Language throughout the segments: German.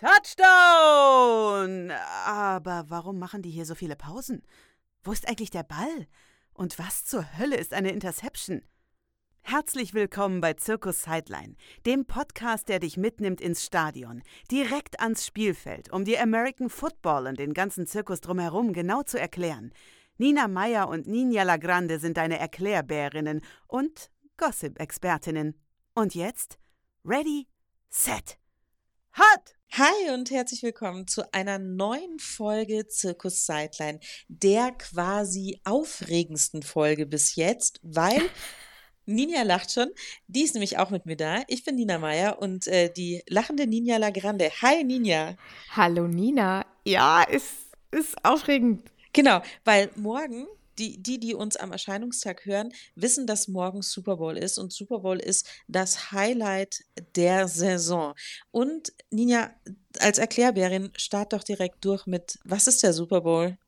Touchdown! Aber warum machen die hier so viele Pausen? Wo ist eigentlich der Ball? Und was zur Hölle ist eine Interception? Herzlich willkommen bei Zirkus Sideline, dem Podcast, der dich mitnimmt ins Stadion, direkt ans Spielfeld, um dir American Football und den ganzen Zirkus drumherum genau zu erklären. Nina Meyer und Ninja Lagrande sind deine Erklärbärinnen und Gossip-Expertinnen. Und jetzt? Ready, set, hot! Hi und herzlich willkommen zu einer neuen Folge Zirkus Sideline, der quasi aufregendsten Folge bis jetzt, weil Ninja lacht schon. Die ist nämlich auch mit mir da. Ich bin Nina Meyer und äh, die lachende Ninja Lagrande. Hi Ninja. Hallo Nina. Ja, ist, ist aufregend. Genau, weil morgen die, die, die uns am Erscheinungstag hören, wissen, dass morgen Super Bowl ist und Super Bowl ist das Highlight der Saison. Und Ninja, als Erklärbärin, start doch direkt durch mit, was ist der Super Bowl?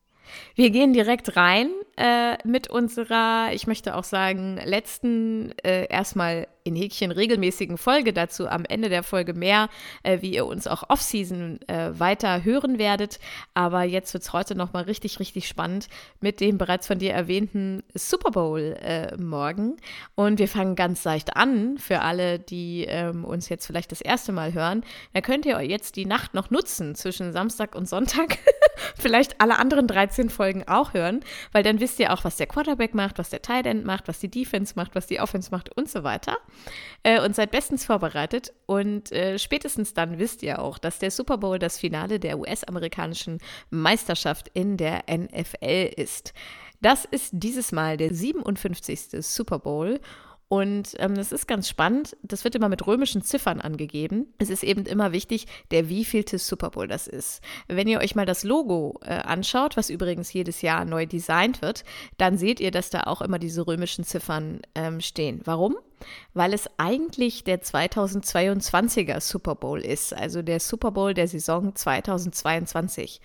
Wir gehen direkt rein äh, mit unserer, ich möchte auch sagen, letzten äh, erstmal in Häkchen regelmäßigen Folge dazu am Ende der Folge mehr, äh, wie ihr uns auch off-season äh, weiter hören werdet. Aber jetzt wird es heute nochmal richtig, richtig spannend mit dem bereits von dir erwähnten Super Bowl äh, morgen. Und wir fangen ganz leicht an für alle, die ähm, uns jetzt vielleicht das erste Mal hören. Da könnt ihr jetzt die Nacht noch nutzen zwischen Samstag und Sonntag. vielleicht alle anderen 13 Folgen auch hören, weil dann wisst ihr auch, was der Quarterback macht, was der Tight End macht, was die Defense macht, was die Offense macht und so weiter äh, und seid bestens vorbereitet. Und äh, spätestens dann wisst ihr auch, dass der Super Bowl das Finale der US-amerikanischen Meisterschaft in der NFL ist. Das ist dieses Mal der 57. Super Bowl. Und ähm, das ist ganz spannend. Das wird immer mit römischen Ziffern angegeben. Es ist eben immer wichtig, der wievielte Super Bowl das ist. Wenn ihr euch mal das Logo äh, anschaut, was übrigens jedes Jahr neu designt wird, dann seht ihr, dass da auch immer diese römischen Ziffern ähm, stehen. Warum? Weil es eigentlich der 2022er Super Bowl ist, also der Super Bowl der Saison 2022.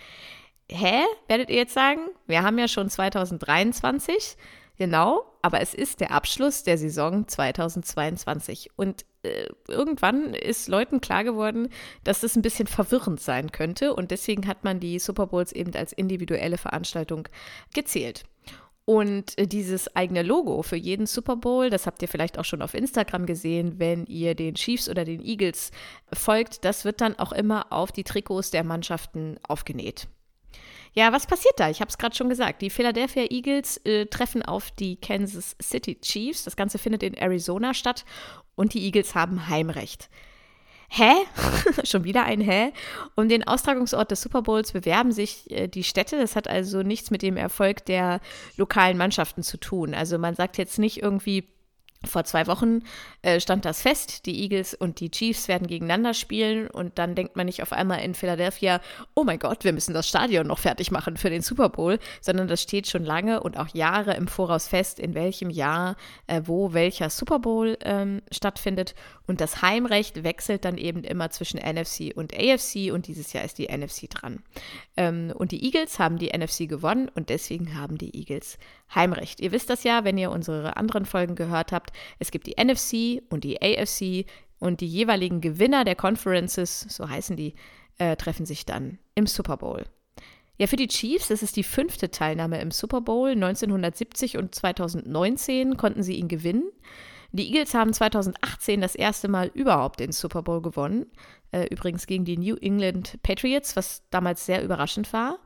Hä? Werdet ihr jetzt sagen? Wir haben ja schon 2023. Genau, aber es ist der Abschluss der Saison 2022. Und äh, irgendwann ist Leuten klar geworden, dass das ein bisschen verwirrend sein könnte. Und deswegen hat man die Super Bowls eben als individuelle Veranstaltung gezählt. Und äh, dieses eigene Logo für jeden Super Bowl, das habt ihr vielleicht auch schon auf Instagram gesehen, wenn ihr den Chiefs oder den Eagles folgt, das wird dann auch immer auf die Trikots der Mannschaften aufgenäht. Ja, was passiert da? Ich habe es gerade schon gesagt. Die Philadelphia Eagles äh, treffen auf die Kansas City Chiefs. Das Ganze findet in Arizona statt und die Eagles haben Heimrecht. Hä? Schon wieder ein Hä? Um den Austragungsort des Super Bowls bewerben sich äh, die Städte. Das hat also nichts mit dem Erfolg der lokalen Mannschaften zu tun. Also man sagt jetzt nicht irgendwie, vor zwei Wochen äh, stand das fest, die Eagles und die Chiefs werden gegeneinander spielen und dann denkt man nicht auf einmal in Philadelphia, oh mein Gott, wir müssen das Stadion noch fertig machen für den Super Bowl, sondern das steht schon lange und auch Jahre im Voraus fest, in welchem Jahr, äh, wo welcher Super Bowl ähm, stattfindet und das Heimrecht wechselt dann eben immer zwischen NFC und AFC und dieses Jahr ist die NFC dran. Ähm, und die Eagles haben die NFC gewonnen und deswegen haben die Eagles Heimrecht. Ihr wisst das ja, wenn ihr unsere anderen Folgen gehört habt. Es gibt die NFC und die AFC und die jeweiligen Gewinner der Conferences, so heißen die, äh, treffen sich dann im Super Bowl. Ja, für die Chiefs ist es die fünfte Teilnahme im Super Bowl. 1970 und 2019 konnten sie ihn gewinnen. Die Eagles haben 2018 das erste Mal überhaupt den Super Bowl gewonnen. Äh, übrigens gegen die New England Patriots, was damals sehr überraschend war.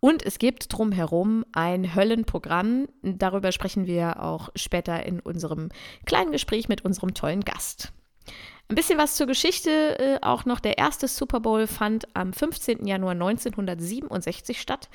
Und es gibt drumherum ein Höllenprogramm. Darüber sprechen wir auch später in unserem kleinen Gespräch mit unserem tollen Gast. Ein bisschen was zur Geschichte äh, auch noch. Der erste Super Bowl fand am 15. Januar 1967 statt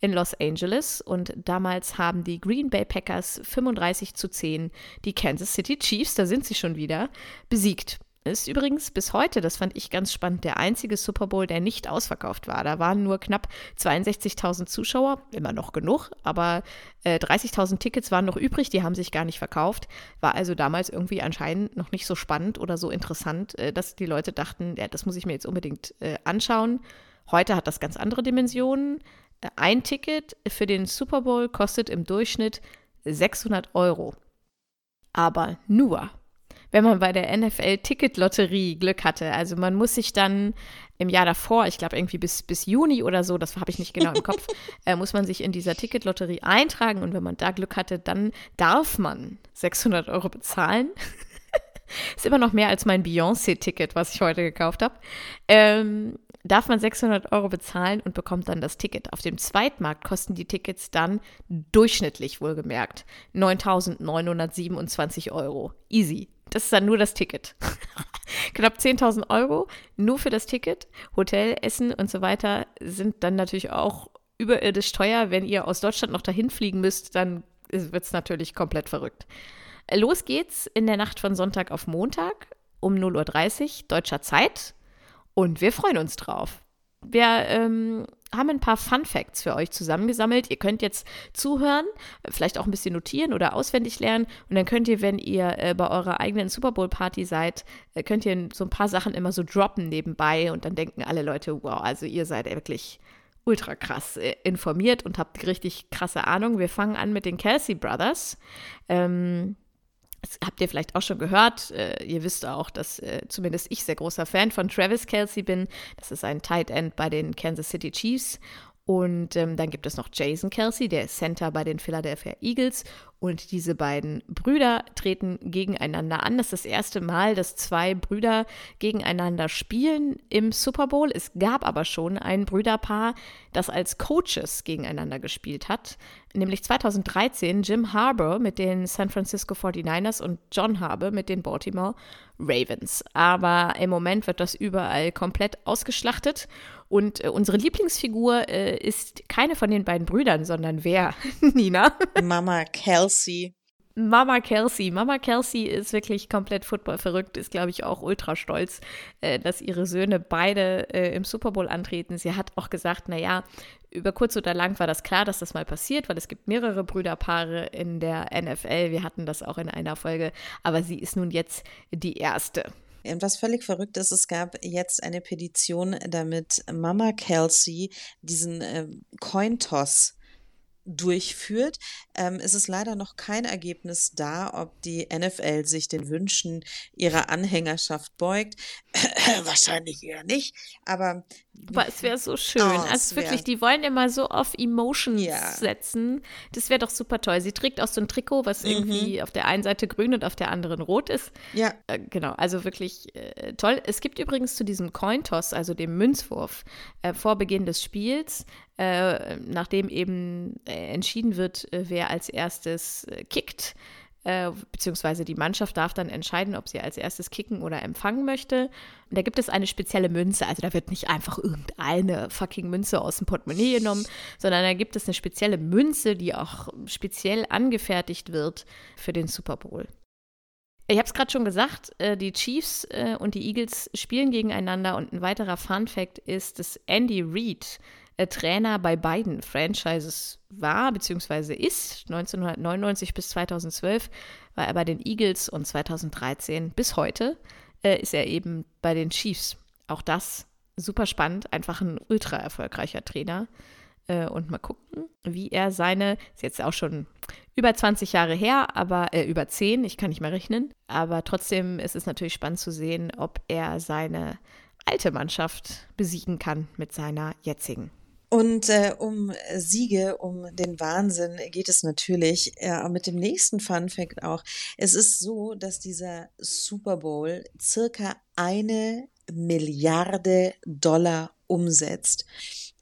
in Los Angeles und damals haben die Green Bay Packers 35 zu 10 die Kansas City Chiefs, da sind sie schon wieder, besiegt. Ist übrigens bis heute, das fand ich ganz spannend, der einzige Super Bowl, der nicht ausverkauft war. Da waren nur knapp 62.000 Zuschauer, immer noch genug, aber äh, 30.000 Tickets waren noch übrig, die haben sich gar nicht verkauft. War also damals irgendwie anscheinend noch nicht so spannend oder so interessant, äh, dass die Leute dachten, ja, das muss ich mir jetzt unbedingt äh, anschauen. Heute hat das ganz andere Dimensionen. Äh, ein Ticket für den Super Bowl kostet im Durchschnitt 600 Euro. Aber nur wenn man bei der NFL-Ticket-Lotterie Glück hatte. Also man muss sich dann im Jahr davor, ich glaube irgendwie bis, bis Juni oder so, das habe ich nicht genau im Kopf, äh, muss man sich in dieser Ticket-Lotterie eintragen und wenn man da Glück hatte, dann darf man 600 Euro bezahlen. Ist immer noch mehr als mein Beyoncé-Ticket, was ich heute gekauft habe. Ähm, darf man 600 Euro bezahlen und bekommt dann das Ticket. Auf dem Zweitmarkt kosten die Tickets dann durchschnittlich wohlgemerkt 9.927 Euro. Easy. Das ist dann nur das Ticket. Knapp 10.000 Euro nur für das Ticket. Hotel, Essen und so weiter sind dann natürlich auch überirdisch teuer. Wenn ihr aus Deutschland noch dahin fliegen müsst, dann wird es natürlich komplett verrückt. Los geht's in der Nacht von Sonntag auf Montag um 0.30 Uhr deutscher Zeit. Und wir freuen uns drauf. Wir ähm, haben ein paar Fun Facts für euch zusammengesammelt. Ihr könnt jetzt zuhören, vielleicht auch ein bisschen notieren oder auswendig lernen. Und dann könnt ihr, wenn ihr äh, bei eurer eigenen Super Bowl Party seid, äh, könnt ihr so ein paar Sachen immer so droppen nebenbei. Und dann denken alle Leute, wow, also ihr seid wirklich ultra krass äh, informiert und habt richtig krasse Ahnung. Wir fangen an mit den Kelsey Brothers. Ähm, das habt ihr vielleicht auch schon gehört. Äh, ihr wisst auch, dass äh, zumindest ich sehr großer Fan von Travis Kelsey bin. Das ist ein Tight End bei den Kansas City Chiefs. Und ähm, dann gibt es noch Jason Kelsey, der ist Center bei den Philadelphia Eagles. Und diese beiden Brüder treten gegeneinander an. Das ist das erste Mal, dass zwei Brüder gegeneinander spielen im Super Bowl. Es gab aber schon ein Brüderpaar, das als Coaches gegeneinander gespielt hat. Nämlich 2013 Jim Harbour mit den San Francisco 49ers und John Harbour mit den Baltimore Ravens. Aber im Moment wird das überall komplett ausgeschlachtet. Und äh, unsere Lieblingsfigur äh, ist keine von den beiden Brüdern, sondern wer? Nina? Mama Kelsey. Mama Kelsey. Mama Kelsey ist wirklich komplett Football verrückt, ist, glaube ich, auch ultra stolz, äh, dass ihre Söhne beide äh, im Super Bowl antreten. Sie hat auch gesagt, naja, über kurz oder lang war das klar, dass das mal passiert, weil es gibt mehrere Brüderpaare in der NFL. Wir hatten das auch in einer Folge, aber sie ist nun jetzt die erste. Und was völlig verrückt ist, es gab jetzt eine Petition, damit Mama Kelsey diesen äh, Cointoss durchführt. Ähm, es ist leider noch kein Ergebnis da, ob die NFL sich den Wünschen ihrer Anhängerschaft beugt. Wahrscheinlich eher nicht, aber. Aber es wäre so schön. Oh, also wirklich, die wollen immer so auf Emotions ja. setzen. Das wäre doch super toll. Sie trägt auch so ein Trikot, was mhm. irgendwie auf der einen Seite grün und auf der anderen rot ist. Ja. Äh, genau, also wirklich äh, toll. Es gibt übrigens zu diesem Cointoss, also dem Münzwurf, äh, vor Beginn des Spiels, äh, nachdem eben äh, entschieden wird, äh, wer als erstes kickt, beziehungsweise die Mannschaft darf dann entscheiden, ob sie als erstes kicken oder empfangen möchte. Und da gibt es eine spezielle Münze, also da wird nicht einfach irgendeine fucking Münze aus dem Portemonnaie genommen, sondern da gibt es eine spezielle Münze, die auch speziell angefertigt wird für den Super Bowl. Ich habe es gerade schon gesagt, die Chiefs und die Eagles spielen gegeneinander und ein weiterer Fun Fact ist, dass Andy Reid Trainer bei beiden Franchises war bzw. ist. 1999 bis 2012 war er bei den Eagles und 2013 bis heute äh, ist er eben bei den Chiefs. Auch das super spannend, einfach ein ultra erfolgreicher Trainer. Äh, und mal gucken, wie er seine, ist jetzt auch schon über 20 Jahre her, aber äh, über 10, ich kann nicht mehr rechnen. Aber trotzdem ist es natürlich spannend zu sehen, ob er seine alte Mannschaft besiegen kann mit seiner jetzigen. Und äh, um Siege, um den Wahnsinn geht es natürlich äh, mit dem nächsten Fun Fact auch. Es ist so, dass dieser Super Bowl circa eine Milliarde Dollar umsetzt.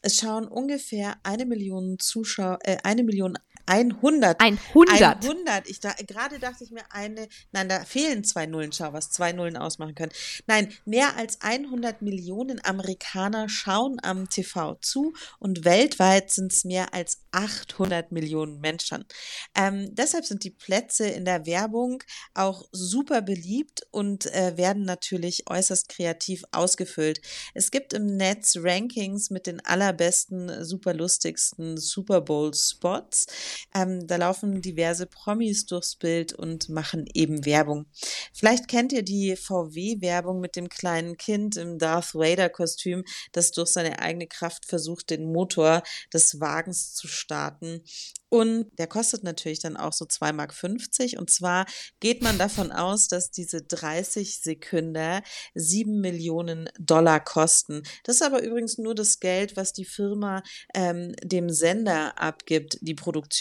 Es schauen ungefähr eine Million Zuschauer, äh, eine Million 100. 100. 100. Ich da, gerade dachte ich mir eine, nein, da fehlen zwei Nullen, schau, was zwei Nullen ausmachen können. Nein, mehr als 100 Millionen Amerikaner schauen am TV zu und weltweit sind es mehr als 800 Millionen Menschen. Ähm, deshalb sind die Plätze in der Werbung auch super beliebt und äh, werden natürlich äußerst kreativ ausgefüllt. Es gibt im Netz Rankings mit den allerbesten, super lustigsten Super Bowl Spots. Ähm, da laufen diverse Promis durchs Bild und machen eben Werbung. Vielleicht kennt ihr die VW-Werbung mit dem kleinen Kind im Darth Vader-Kostüm, das durch seine eigene Kraft versucht, den Motor des Wagens zu starten. Und der kostet natürlich dann auch so 2,50 Mark. Und zwar geht man davon aus, dass diese 30 Sekunden 7 Millionen Dollar kosten. Das ist aber übrigens nur das Geld, was die Firma ähm, dem Sender abgibt. Die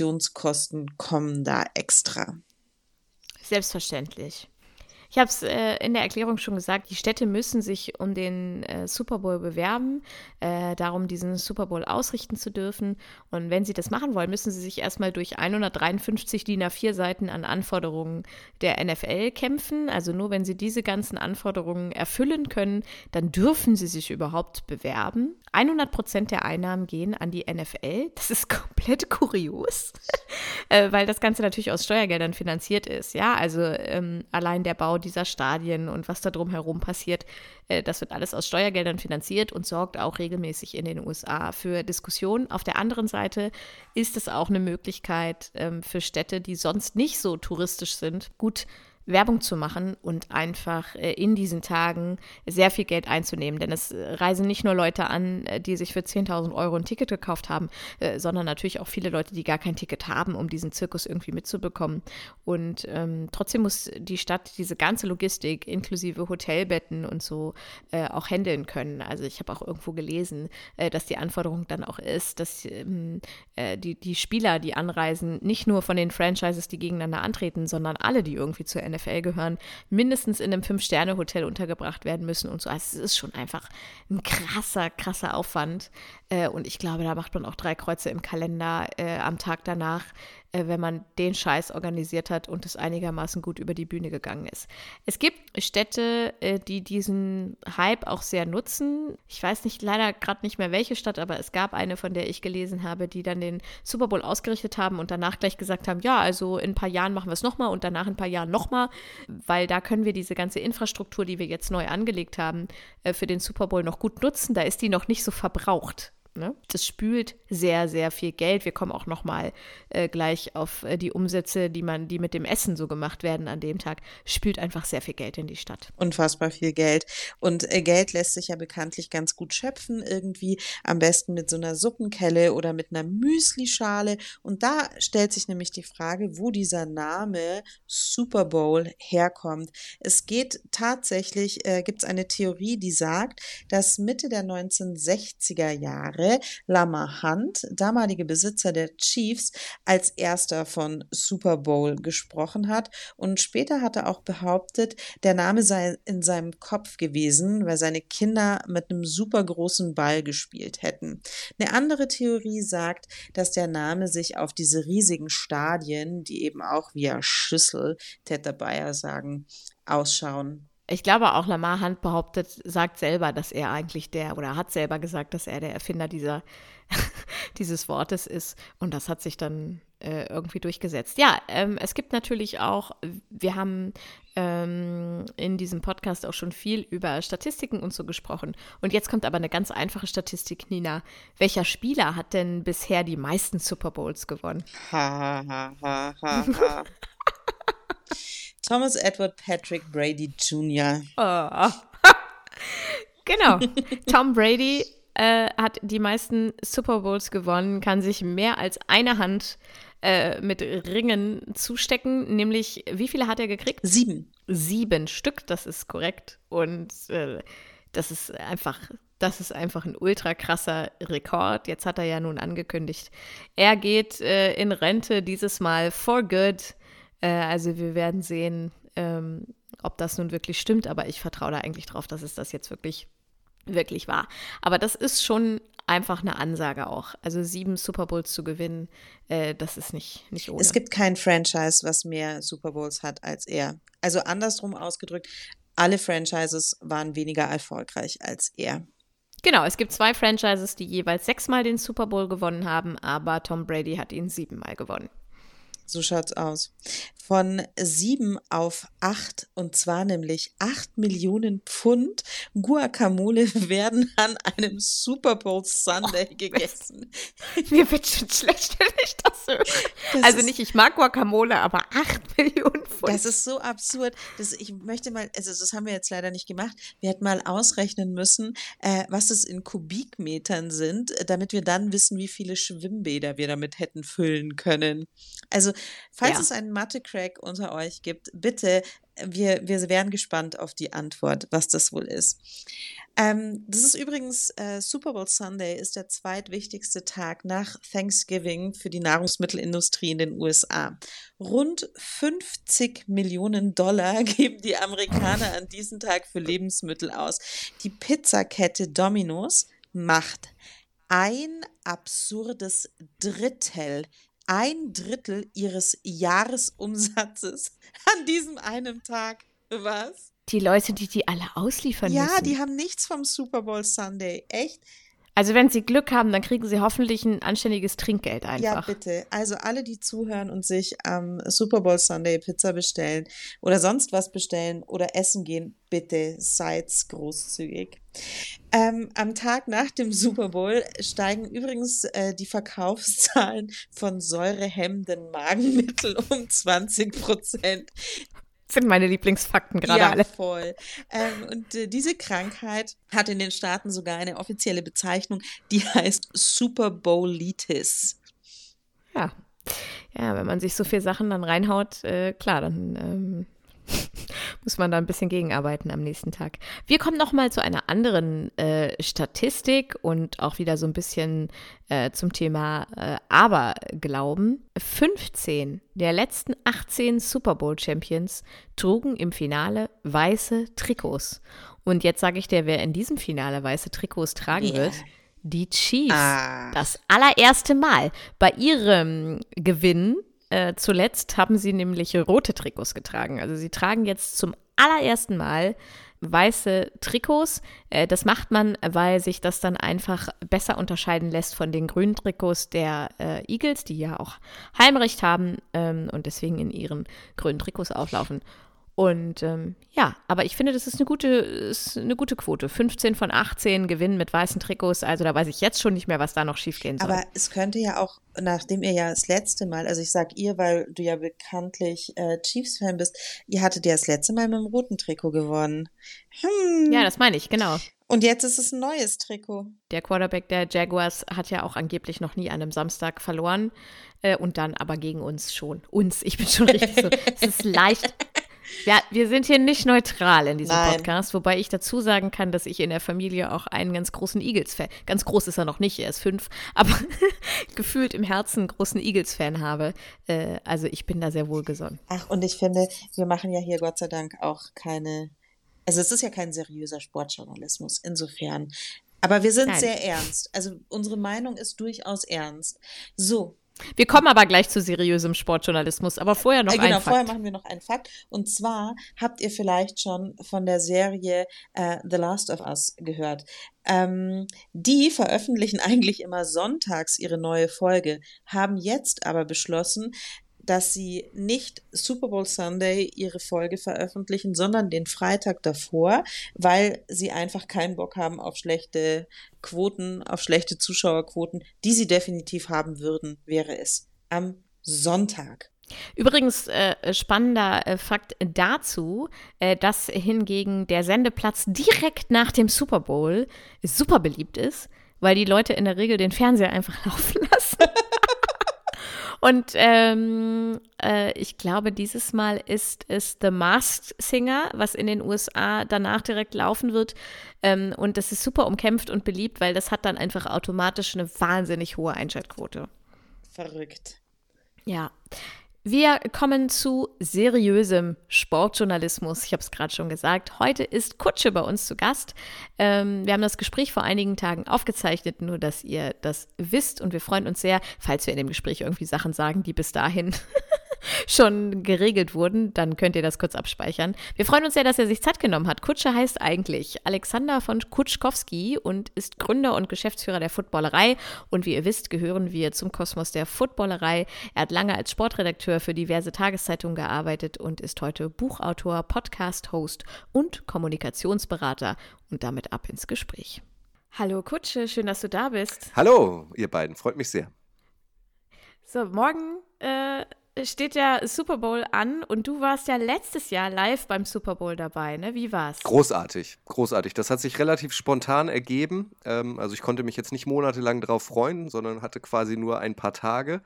Produktionskosten kommen da extra. Selbstverständlich. Ich habe es äh, in der Erklärung schon gesagt, die Städte müssen sich um den äh, Super Bowl bewerben, äh, darum diesen Super Bowl ausrichten zu dürfen. Und wenn sie das machen wollen, müssen sie sich erstmal durch 153 DIN A4 Seiten an Anforderungen der NFL kämpfen. Also nur wenn sie diese ganzen Anforderungen erfüllen können, dann dürfen sie sich überhaupt bewerben. 100 Prozent der Einnahmen gehen an die NFL. Das ist komplett kurios, äh, weil das Ganze natürlich aus Steuergeldern finanziert ist. Ja, also ähm, allein der Bau dieser Stadien und was da drumherum passiert, äh, das wird alles aus Steuergeldern finanziert und sorgt auch regelmäßig in den USA für Diskussionen. Auf der anderen Seite ist es auch eine Möglichkeit ähm, für Städte, die sonst nicht so touristisch sind, gut Werbung zu machen und einfach äh, in diesen Tagen sehr viel Geld einzunehmen. Denn es äh, reisen nicht nur Leute an, äh, die sich für 10.000 Euro ein Ticket gekauft haben, sondern natürlich auch viele Leute, die gar kein Ticket haben, um diesen Zirkus irgendwie mitzubekommen. Und ähm, trotzdem muss die Stadt diese ganze Logistik inklusive Hotelbetten und so äh, auch handeln können. Also ich habe auch irgendwo gelesen, äh, dass die Anforderung dann auch ist, dass ähm, äh, die, die Spieler, die anreisen, nicht nur von den Franchises, die gegeneinander antreten, sondern alle, die irgendwie zur NFL NFL gehören, mindestens in einem Fünf-Sterne-Hotel untergebracht werden müssen und so. Also es ist schon einfach ein krasser, krasser Aufwand. Äh, und ich glaube, da macht man auch drei Kreuze im Kalender äh, am Tag danach, wenn man den Scheiß organisiert hat und es einigermaßen gut über die Bühne gegangen ist. Es gibt Städte, äh, die diesen Hype auch sehr nutzen. Ich weiß nicht leider gerade nicht mehr welche Stadt, aber es gab eine, von der ich gelesen habe, die dann den Super Bowl ausgerichtet haben und danach gleich gesagt haben, ja, also in ein paar Jahren machen wir es nochmal und danach in ein paar Jahren nochmal, weil da können wir diese ganze Infrastruktur, die wir jetzt neu angelegt haben, äh, für den Super Bowl noch gut nutzen. Da ist die noch nicht so verbraucht. Ne? Das spült sehr, sehr viel Geld. Wir kommen auch noch mal äh, gleich auf äh, die Umsätze, die man, die mit dem Essen so gemacht werden an dem Tag. Spült einfach sehr viel Geld in die Stadt. Unfassbar viel Geld. Und äh, Geld lässt sich ja bekanntlich ganz gut schöpfen, irgendwie am besten mit so einer Suppenkelle oder mit einer Müslischale. Und da stellt sich nämlich die Frage, wo dieser Name Super Bowl herkommt. Es geht tatsächlich, äh, gibt es eine Theorie, die sagt, dass Mitte der 1960er Jahre Lama Hunt, damalige Besitzer der Chiefs, als erster von Super Bowl gesprochen hat. Und später hat er auch behauptet, der Name sei in seinem Kopf gewesen, weil seine Kinder mit einem super großen Ball gespielt hätten. Eine andere Theorie sagt, dass der Name sich auf diese riesigen Stadien, die eben auch via Schüssel, Teta Bayer sagen, ausschauen. Ich glaube auch Lamar Hunt behauptet, sagt selber, dass er eigentlich der, oder hat selber gesagt, dass er der Erfinder dieser, dieses Wortes ist. Und das hat sich dann äh, irgendwie durchgesetzt. Ja, ähm, es gibt natürlich auch, wir haben ähm, in diesem Podcast auch schon viel über Statistiken und so gesprochen. Und jetzt kommt aber eine ganz einfache Statistik, Nina. Welcher Spieler hat denn bisher die meisten Super Bowls gewonnen? Ha, ha, ha, ha, ha. Thomas Edward Patrick Brady Jr. Oh. genau. Tom Brady äh, hat die meisten Super Bowls gewonnen, kann sich mehr als eine Hand äh, mit Ringen zustecken. Nämlich, wie viele hat er gekriegt? Sieben. Sieben Stück, das ist korrekt. Und äh, das ist einfach das ist einfach ein ultra krasser Rekord. Jetzt hat er ja nun angekündigt, er geht äh, in Rente, dieses Mal for good. Äh, also wir werden sehen, ähm, ob das nun wirklich stimmt, aber ich vertraue da eigentlich drauf, dass es das jetzt wirklich, wirklich war. Aber das ist schon einfach eine Ansage auch. Also sieben Super Bowls zu gewinnen, äh, das ist nicht, nicht ohne. Es gibt kein Franchise, was mehr Super Bowls hat als er. Also andersrum ausgedrückt, alle Franchises waren weniger erfolgreich als er. Genau, es gibt zwei Franchises, die jeweils sechsmal den Super Bowl gewonnen haben, aber Tom Brady hat ihn siebenmal gewonnen. So schaut's aus. Von sieben auf acht und zwar nämlich acht Millionen Pfund Guacamole werden an einem Super Bowl Sunday oh, gegessen. Mir wird schon schlecht, wenn ich das höre. Das also nicht, ich mag Guacamole, aber acht Millionen Pfund. Das ist so absurd. dass ich möchte mal, also das haben wir jetzt leider nicht gemacht. Wir hätten mal ausrechnen müssen, äh, was es in Kubikmetern sind, damit wir dann wissen, wie viele Schwimmbäder wir damit hätten füllen können. Also Falls ja. es einen Mathe-Crack unter euch gibt, bitte, wir, wir wären gespannt auf die Antwort, was das wohl ist. Ähm, das ist übrigens äh, Super Bowl Sunday, ist der zweitwichtigste Tag nach Thanksgiving für die Nahrungsmittelindustrie in den USA. Rund 50 Millionen Dollar geben die Amerikaner an diesem Tag für Lebensmittel aus. Die Pizzakette Domino's macht ein absurdes Drittel ein Drittel ihres Jahresumsatzes an diesem einen Tag. Was? Die Leute, die die alle ausliefern ja, müssen. Ja, die haben nichts vom Super Bowl Sunday. Echt? Also wenn sie Glück haben, dann kriegen sie hoffentlich ein anständiges Trinkgeld einfach. Ja, bitte. Also alle, die zuhören und sich am Super Bowl Sunday Pizza bestellen oder sonst was bestellen oder essen gehen, bitte seid großzügig. Ähm, am Tag nach dem Super Bowl steigen übrigens äh, die Verkaufszahlen von säurehemmenden Magenmitteln um 20 Prozent sind meine Lieblingsfakten gerade ja, alle. voll. Ähm, und äh, diese Krankheit hat in den Staaten sogar eine offizielle Bezeichnung, die heißt Super Bowlitis. Ja. Ja, wenn man sich so viele Sachen dann reinhaut, äh, klar, dann ähm, muss man da ein bisschen gegenarbeiten am nächsten Tag. Wir kommen noch mal zu einer anderen äh, Statistik und auch wieder so ein bisschen äh, zum Thema äh, Aberglauben. 15 der letzten 18 Super Bowl Champions trugen im Finale weiße Trikots. Und jetzt sage ich dir, wer in diesem Finale weiße Trikots tragen yeah. wird. Die Chiefs. Ah. Das allererste Mal. Bei ihrem Gewinn äh, zuletzt haben sie nämlich rote Trikots getragen. Also sie tragen jetzt zum allerersten Mal weiße Trikots. Äh, das macht man, weil sich das dann einfach besser unterscheiden lässt von den grünen Trikots der äh, Eagles, die ja auch Heimrecht haben ähm, und deswegen in ihren grünen Trikots auflaufen. Und ähm, ja, aber ich finde, das ist eine gute, ist eine gute Quote. 15 von 18 gewinnen mit weißen Trikots. Also da weiß ich jetzt schon nicht mehr, was da noch schiefgehen soll. Aber es könnte ja auch, nachdem ihr ja das letzte Mal, also ich sag ihr, weil du ja bekanntlich äh, Chiefs-Fan bist, ihr hattet ja das letzte Mal mit dem roten Trikot gewonnen. Hm. Ja, das meine ich, genau. Und jetzt ist es ein neues Trikot. Der Quarterback der Jaguars hat ja auch angeblich noch nie an einem Samstag verloren. Äh, und dann aber gegen uns schon. Uns, ich bin schon richtig so. es ist leicht ja, wir sind hier nicht neutral in diesem Nein. Podcast, wobei ich dazu sagen kann, dass ich in der Familie auch einen ganz großen Eagles-Fan, ganz groß ist er noch nicht, er ist fünf, aber gefühlt im Herzen einen großen Eagles-Fan habe. Äh, also ich bin da sehr wohlgesonnen. Ach, und ich finde, wir machen ja hier Gott sei Dank auch keine, also es ist ja kein seriöser Sportjournalismus, insofern. Aber wir sind Nein. sehr ernst. Also unsere Meinung ist durchaus ernst. So, wir kommen aber gleich zu seriösem Sportjournalismus, aber vorher noch äh, genau, ein Fakt. Genau, vorher machen wir noch einen Fakt. Und zwar habt ihr vielleicht schon von der Serie äh, The Last of Us gehört. Ähm, die veröffentlichen eigentlich immer sonntags ihre neue Folge, haben jetzt aber beschlossen, dass sie nicht Super Bowl Sunday ihre Folge veröffentlichen, sondern den Freitag davor, weil sie einfach keinen Bock haben auf schlechte Quoten, auf schlechte Zuschauerquoten. Die sie definitiv haben würden, wäre es am Sonntag. Übrigens äh, spannender äh, Fakt dazu, äh, dass hingegen der Sendeplatz direkt nach dem Super Bowl super beliebt ist, weil die Leute in der Regel den Fernseher einfach laufen lassen. Und ähm, äh, ich glaube, dieses Mal ist es The Masked Singer, was in den USA danach direkt laufen wird. Ähm, und das ist super umkämpft und beliebt, weil das hat dann einfach automatisch eine wahnsinnig hohe Einschaltquote. Verrückt. Ja. Wir kommen zu seriösem Sportjournalismus. Ich habe es gerade schon gesagt. Heute ist Kutsche bei uns zu Gast. Ähm, wir haben das Gespräch vor einigen Tagen aufgezeichnet, nur dass ihr das wisst. Und wir freuen uns sehr, falls wir in dem Gespräch irgendwie Sachen sagen, die bis dahin schon geregelt wurden, dann könnt ihr das kurz abspeichern. Wir freuen uns sehr, dass er sich Zeit genommen hat. Kutsche heißt eigentlich Alexander von Kutschkowski und ist Gründer und Geschäftsführer der Footballerei. Und wie ihr wisst, gehören wir zum Kosmos der Footballerei. Er hat lange als Sportredakteur für diverse Tageszeitungen gearbeitet und ist heute Buchautor, Podcast-Host und Kommunikationsberater. Und damit ab ins Gespräch. Hallo Kutsche, schön, dass du da bist. Hallo, ihr beiden, freut mich sehr. So, morgen äh, steht der Super Bowl an und du warst ja letztes Jahr live beim Super Bowl dabei, ne? Wie war's? Großartig, großartig. Das hat sich relativ spontan ergeben. Ähm, also ich konnte mich jetzt nicht monatelang darauf freuen, sondern hatte quasi nur ein paar Tage.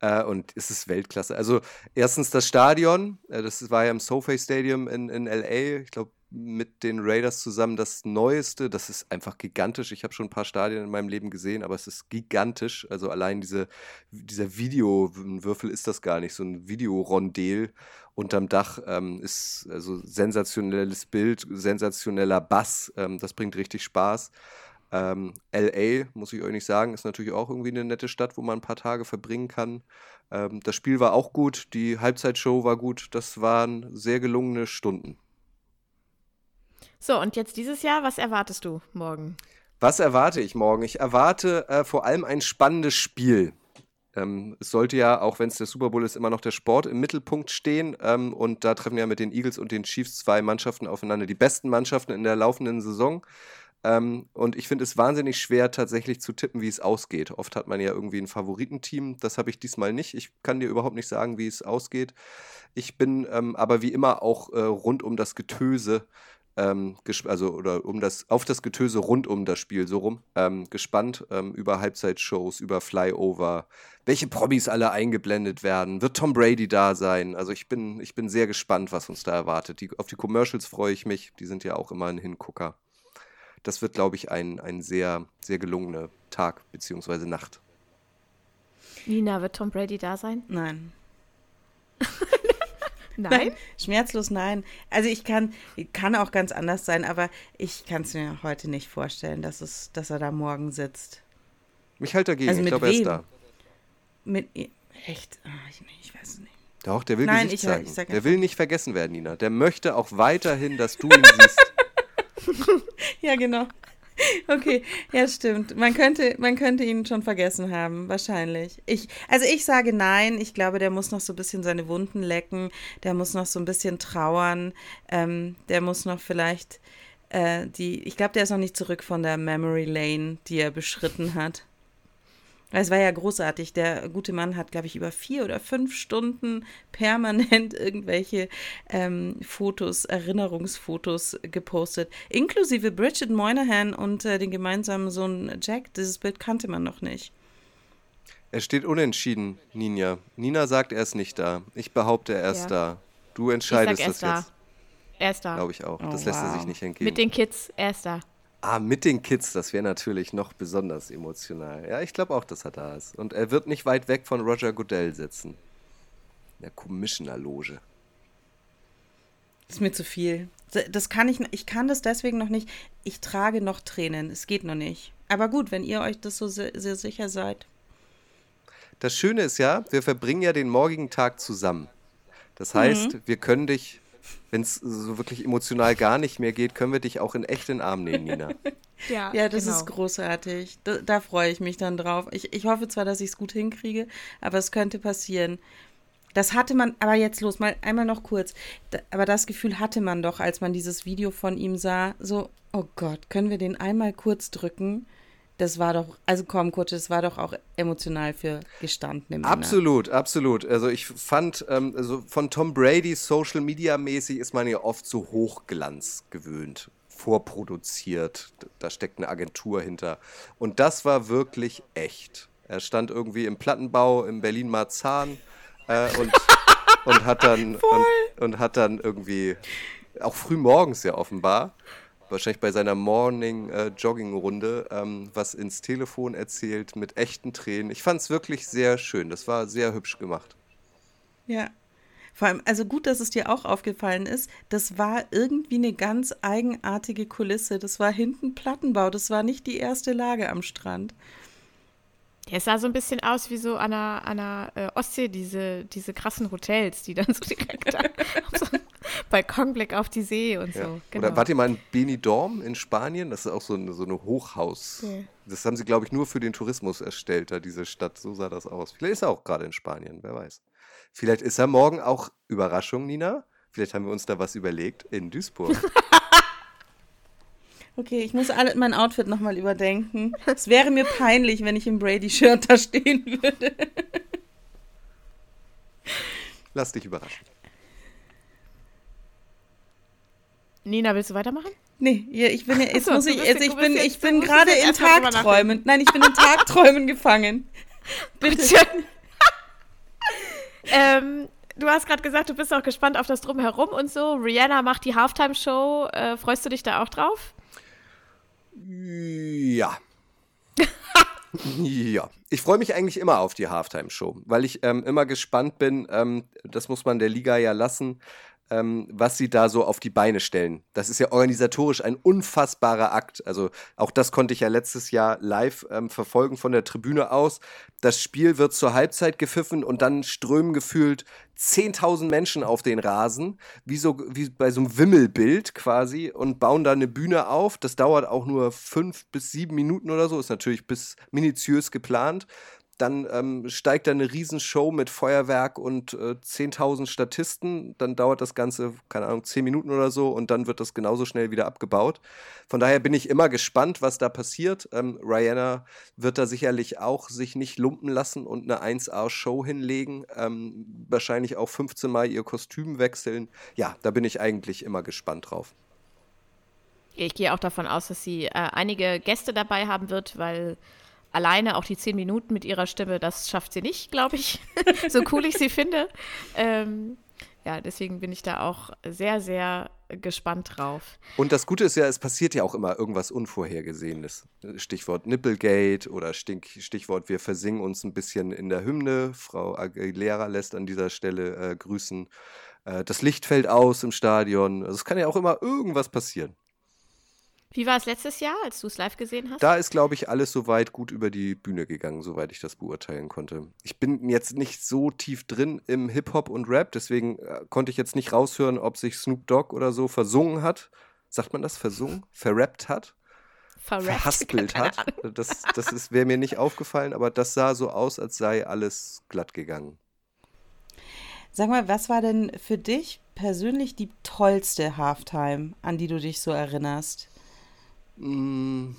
Äh, und es ist Weltklasse. Also erstens das Stadion, äh, das war ja im SoFi Stadium in, in LA. Ich glaube, mit den Raiders zusammen das Neueste. Das ist einfach gigantisch. Ich habe schon ein paar Stadien in meinem Leben gesehen, aber es ist gigantisch. Also allein diese, dieser Videowürfel ist das gar nicht, so ein Videorondel unterm Dach ähm, ist also sensationelles Bild, sensationeller Bass. Ähm, das bringt richtig Spaß. Ähm, LA, muss ich euch nicht sagen, ist natürlich auch irgendwie eine nette Stadt, wo man ein paar Tage verbringen kann. Ähm, das Spiel war auch gut, die Halbzeitshow war gut. Das waren sehr gelungene Stunden. So, und jetzt dieses Jahr, was erwartest du morgen? Was erwarte ich morgen? Ich erwarte äh, vor allem ein spannendes Spiel. Ähm, es sollte ja, auch wenn es der Super Bowl ist, immer noch der Sport im Mittelpunkt stehen. Ähm, und da treffen ja mit den Eagles und den Chiefs zwei Mannschaften aufeinander, die besten Mannschaften in der laufenden Saison. Ähm, und ich finde es wahnsinnig schwer, tatsächlich zu tippen, wie es ausgeht. Oft hat man ja irgendwie ein Favoritenteam. Das habe ich diesmal nicht. Ich kann dir überhaupt nicht sagen, wie es ausgeht. Ich bin ähm, aber wie immer auch äh, rund um das Getöse ähm, also oder um das, auf das Getöse rund um das Spiel so rum, ähm, gespannt ähm, über Halbzeitshows, über Flyover, welche Promis alle eingeblendet werden, wird Tom Brady da sein? Also ich bin, ich bin sehr gespannt, was uns da erwartet. Die, auf die Commercials freue ich mich, die sind ja auch immer ein Hingucker. Das wird, glaube ich, ein, ein sehr, sehr gelungener Tag bzw. Nacht. Nina, wird Tom Brady da sein? Nein. Nein? nein? Schmerzlos nein. Also ich kann, kann auch ganz anders sein, aber ich kann es mir heute nicht vorstellen, dass, es, dass er da morgen sitzt. Mich halt dagegen, also ich glaube, er ist da. Mit, echt? Oh, ich, ich, weiß es nicht. Doch, der will Nein, Gesicht ich, zeigen. Ich der will nicht vergessen werden, Nina. Der möchte auch weiterhin, dass du ihn siehst. ja, genau. Okay, ja, stimmt. Man könnte, man könnte ihn schon vergessen haben, wahrscheinlich. Ich, also ich sage nein. Ich glaube, der muss noch so ein bisschen seine Wunden lecken. Der muss noch so ein bisschen trauern. Ähm, der muss noch vielleicht äh, die. Ich glaube, der ist noch nicht zurück von der Memory Lane, die er beschritten hat. Es war ja großartig. Der gute Mann hat, glaube ich, über vier oder fünf Stunden permanent irgendwelche ähm, Fotos, Erinnerungsfotos gepostet, inklusive Bridget Moynihan und äh, den gemeinsamen Sohn Jack. Dieses Bild kannte man noch nicht. Er steht unentschieden, Nina. Nina sagt, er ist nicht da. Ich behaupte, er ist ja. da. Du entscheidest das da. jetzt. Er ist da. Glaube ich auch. Oh, das lässt wow. er sich nicht entgehen. Mit den Kids, er ist da. Ah, mit den Kids, das wäre natürlich noch besonders emotional. Ja, ich glaube auch, dass er da ist. Und er wird nicht weit weg von Roger Goodell sitzen. In der Commissioner-Loge. Ist mir zu viel. Das kann ich, ich kann das deswegen noch nicht. Ich trage noch Tränen. Es geht noch nicht. Aber gut, wenn ihr euch das so sehr, sehr sicher seid. Das Schöne ist ja, wir verbringen ja den morgigen Tag zusammen. Das heißt, mhm. wir können dich wenn es so wirklich emotional gar nicht mehr geht, können wir dich auch in echt in den Arm nehmen, Nina. ja, ja, das genau. ist großartig. Da, da, freue ich mich dann drauf. Ich, ich hoffe zwar, dass ich es gut hinkriege, aber es könnte passieren. Das hatte man, aber jetzt los, mal einmal noch kurz. Da, aber das Gefühl hatte man doch, als man dieses Video von ihm sah, so, oh Gott, können wir den einmal kurz drücken? Das war doch, also komm, Kurt, das war doch auch emotional für gestandene Männer. Absolut, absolut. Also ich fand, ähm, also von Tom Brady Social Media mäßig ist man ja oft so Hochglanz gewöhnt, vorproduziert. Da steckt eine Agentur hinter. Und das war wirklich echt. Er stand irgendwie im Plattenbau in Berlin-Marzahn äh, und, und, hat dann, und, und hat dann irgendwie, auch früh morgens ja offenbar, wahrscheinlich bei seiner Morning-Jogging-Runde äh, ähm, was ins Telefon erzählt mit echten Tränen. Ich fand es wirklich sehr schön. Das war sehr hübsch gemacht. Ja. Vor allem, also gut, dass es dir auch aufgefallen ist, das war irgendwie eine ganz eigenartige Kulisse. Das war hinten Plattenbau, das war nicht die erste Lage am Strand. Der sah so ein bisschen aus wie so an der, an der äh, Ostsee, diese, diese krassen Hotels, die dann so direkt auf so Balkonblick auf die See und so. Ja. Genau. Oder wart ihr mal in Benidorm in Spanien? Das ist auch so eine, so eine Hochhaus. Nee. Das haben sie, glaube ich, nur für den Tourismus erstellt, da diese Stadt. So sah das aus. Vielleicht ist er auch gerade in Spanien, wer weiß. Vielleicht ist er morgen auch, Überraschung, Nina, vielleicht haben wir uns da was überlegt, in Duisburg. Okay, ich muss alle, mein Outfit nochmal überdenken. Es wäre mir peinlich, wenn ich im Brady-Shirt da stehen würde. Lass dich überraschen. Nina, willst du weitermachen? Nee, ich bin ja, jetzt so, muss ich, also du ich bin, jetzt- ich bin gerade jetzt in Tagträumen. Nein, ich bin in Tagträumen gefangen. Bitte. ähm, du hast gerade gesagt, du bist auch gespannt auf das Drumherum und so. Rihanna macht die Halftime-Show. Äh, freust du dich da auch drauf? Ja. ja. Ich freue mich eigentlich immer auf die Halftime-Show, weil ich ähm, immer gespannt bin, ähm, das muss man der Liga ja lassen, ähm, was sie da so auf die Beine stellen. Das ist ja organisatorisch ein unfassbarer Akt. Also auch das konnte ich ja letztes Jahr live ähm, verfolgen von der Tribüne aus. Das Spiel wird zur Halbzeit gepfiffen und dann strömen gefühlt 10.000 Menschen auf den Rasen, wie, so, wie bei so einem Wimmelbild quasi und bauen da eine Bühne auf. Das dauert auch nur fünf bis sieben Minuten oder so, ist natürlich bis minutiös geplant. Dann ähm, steigt da eine Riesenshow mit Feuerwerk und äh, 10.000 Statisten. Dann dauert das Ganze, keine Ahnung, 10 Minuten oder so und dann wird das genauso schnell wieder abgebaut. Von daher bin ich immer gespannt, was da passiert. Ähm, Rihanna wird da sicherlich auch sich nicht lumpen lassen und eine 1A-Show hinlegen. Ähm, wahrscheinlich auch 15 Mal ihr Kostüm wechseln. Ja, da bin ich eigentlich immer gespannt drauf. Ich gehe auch davon aus, dass sie äh, einige Gäste dabei haben wird, weil alleine auch die zehn Minuten mit ihrer Stimme, das schafft sie nicht, glaube ich. so cool ich sie finde. Ähm, ja, deswegen bin ich da auch sehr, sehr gespannt drauf. Und das Gute ist ja, es passiert ja auch immer irgendwas Unvorhergesehenes. Stichwort Nipplegate oder Stichwort wir versingen uns ein bisschen in der Hymne. Frau Aguilera lässt an dieser Stelle äh, grüßen. Äh, das Licht fällt aus im Stadion. Also es kann ja auch immer irgendwas passieren. Wie war es letztes Jahr, als du es live gesehen hast? Da ist, glaube ich, alles soweit gut über die Bühne gegangen, soweit ich das beurteilen konnte. Ich bin jetzt nicht so tief drin im Hip-Hop und Rap, deswegen äh, konnte ich jetzt nicht raushören, ob sich Snoop Dogg oder so versungen hat. Sagt man das? Versungen? Verrappt hat? Verrappt? verhaspelt hat. Das, das wäre mir nicht aufgefallen, aber das sah so aus, als sei alles glatt gegangen. Sag mal, was war denn für dich persönlich die tollste Halftime, an die du dich so erinnerst? Mm,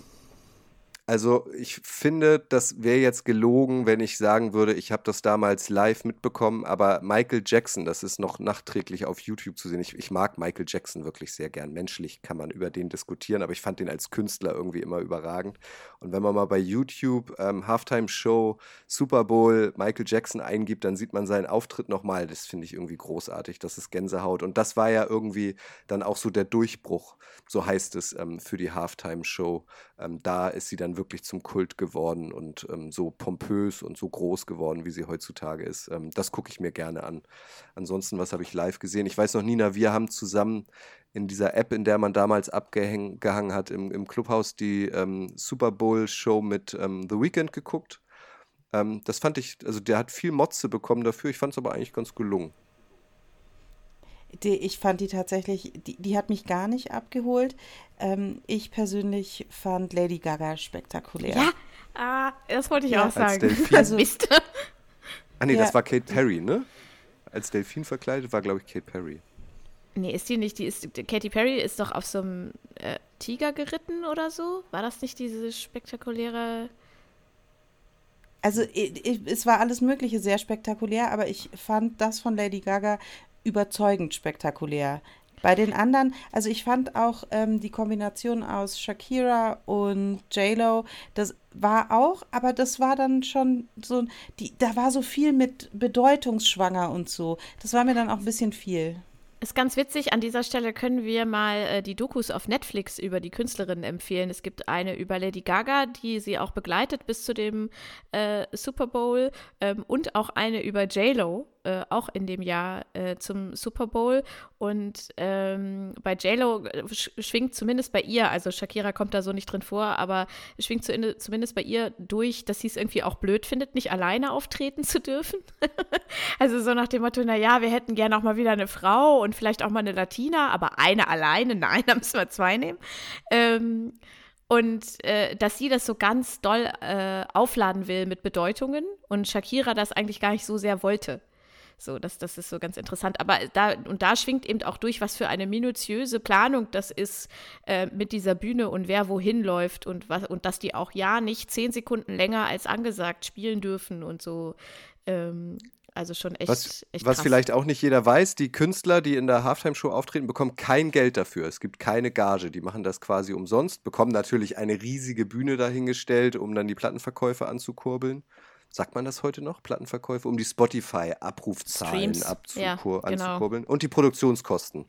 Also ich finde, das wäre jetzt gelogen, wenn ich sagen würde, ich habe das damals live mitbekommen, aber Michael Jackson, das ist noch nachträglich auf YouTube zu sehen. Ich, ich mag Michael Jackson wirklich sehr gern. Menschlich kann man über den diskutieren, aber ich fand den als Künstler irgendwie immer überragend. Und wenn man mal bei YouTube ähm, Halftime Show, Super Bowl, Michael Jackson eingibt, dann sieht man seinen Auftritt nochmal. Das finde ich irgendwie großartig. Das ist Gänsehaut. Und das war ja irgendwie dann auch so der Durchbruch, so heißt es, ähm, für die Halftime Show. Ähm, da ist sie dann wirklich zum Kult geworden und ähm, so pompös und so groß geworden, wie sie heutzutage ist. Ähm, das gucke ich mir gerne an. Ansonsten, was habe ich live gesehen? Ich weiß noch, Nina, wir haben zusammen in dieser App, in der man damals abgehangen gehangen hat, im, im Clubhaus die ähm, Super Bowl-Show mit ähm, The Weeknd geguckt. Ähm, das fand ich, also der hat viel Motze bekommen dafür. Ich fand es aber eigentlich ganz gelungen. Die, ich fand die tatsächlich, die, die hat mich gar nicht abgeholt. Ähm, ich persönlich fand Lady Gaga spektakulär. Ja, ah, das wollte ich Ja. auch Als sagen. Also- Mist. Ah nee, Ja. das war Kate Perry, ne? Als Delfin verkleidet war, glaube ich, Kate Perry. Nee, ist die nicht, die ist, Katy Perry ist doch auf so einem äh, Tiger geritten oder so? War das nicht diese spektakuläre Also i- i- es war alles Mögliche sehr spektakulär, aber ich fand das von Lady Gaga überzeugend spektakulär. Bei den anderen, also ich fand auch ähm, die Kombination aus Shakira und J-Lo, das war auch, aber das war dann schon so, die, da war so viel mit bedeutungsschwanger und so. Das war mir dann auch ein bisschen viel. Ist ganz witzig, an dieser Stelle können wir mal äh, die Dokus auf Netflix über die Künstlerin empfehlen. Es gibt eine über Lady Gaga, die sie auch begleitet bis zu dem äh, Super Bowl ähm, und auch eine über J-Lo. Äh, auch in dem Jahr äh, zum Super Bowl und ähm, bei JLo äh, schwingt zumindest bei ihr, also Shakira kommt da so nicht drin vor, aber schwingt zu, zumindest bei ihr durch, dass sie es irgendwie auch blöd findet, nicht alleine auftreten zu dürfen. also so nach dem Motto, naja, wir hätten gerne auch mal wieder eine Frau und vielleicht auch mal eine Latina, aber eine alleine, nein, da müssen wir zwei nehmen. Ähm, und äh, dass sie das so ganz doll äh, aufladen will mit Bedeutungen und Shakira das eigentlich gar nicht so sehr wollte. So, das, das ist so ganz interessant. Aber da, und da schwingt eben auch durch, was für eine minutiöse Planung das ist äh, mit dieser Bühne und wer wohin läuft und was, und dass die auch ja nicht zehn Sekunden länger als angesagt spielen dürfen und so. Ähm, also schon echt, was, echt was vielleicht auch nicht jeder weiß, die Künstler, die in der Halftime-Show auftreten, bekommen kein Geld dafür. Es gibt keine Gage. Die machen das quasi umsonst, bekommen natürlich eine riesige Bühne dahingestellt, um dann die Plattenverkäufe anzukurbeln. Sagt man das heute noch? Plattenverkäufe, um die Spotify-Abrufzahlen ja, genau. anzukurbeln. Und die Produktionskosten,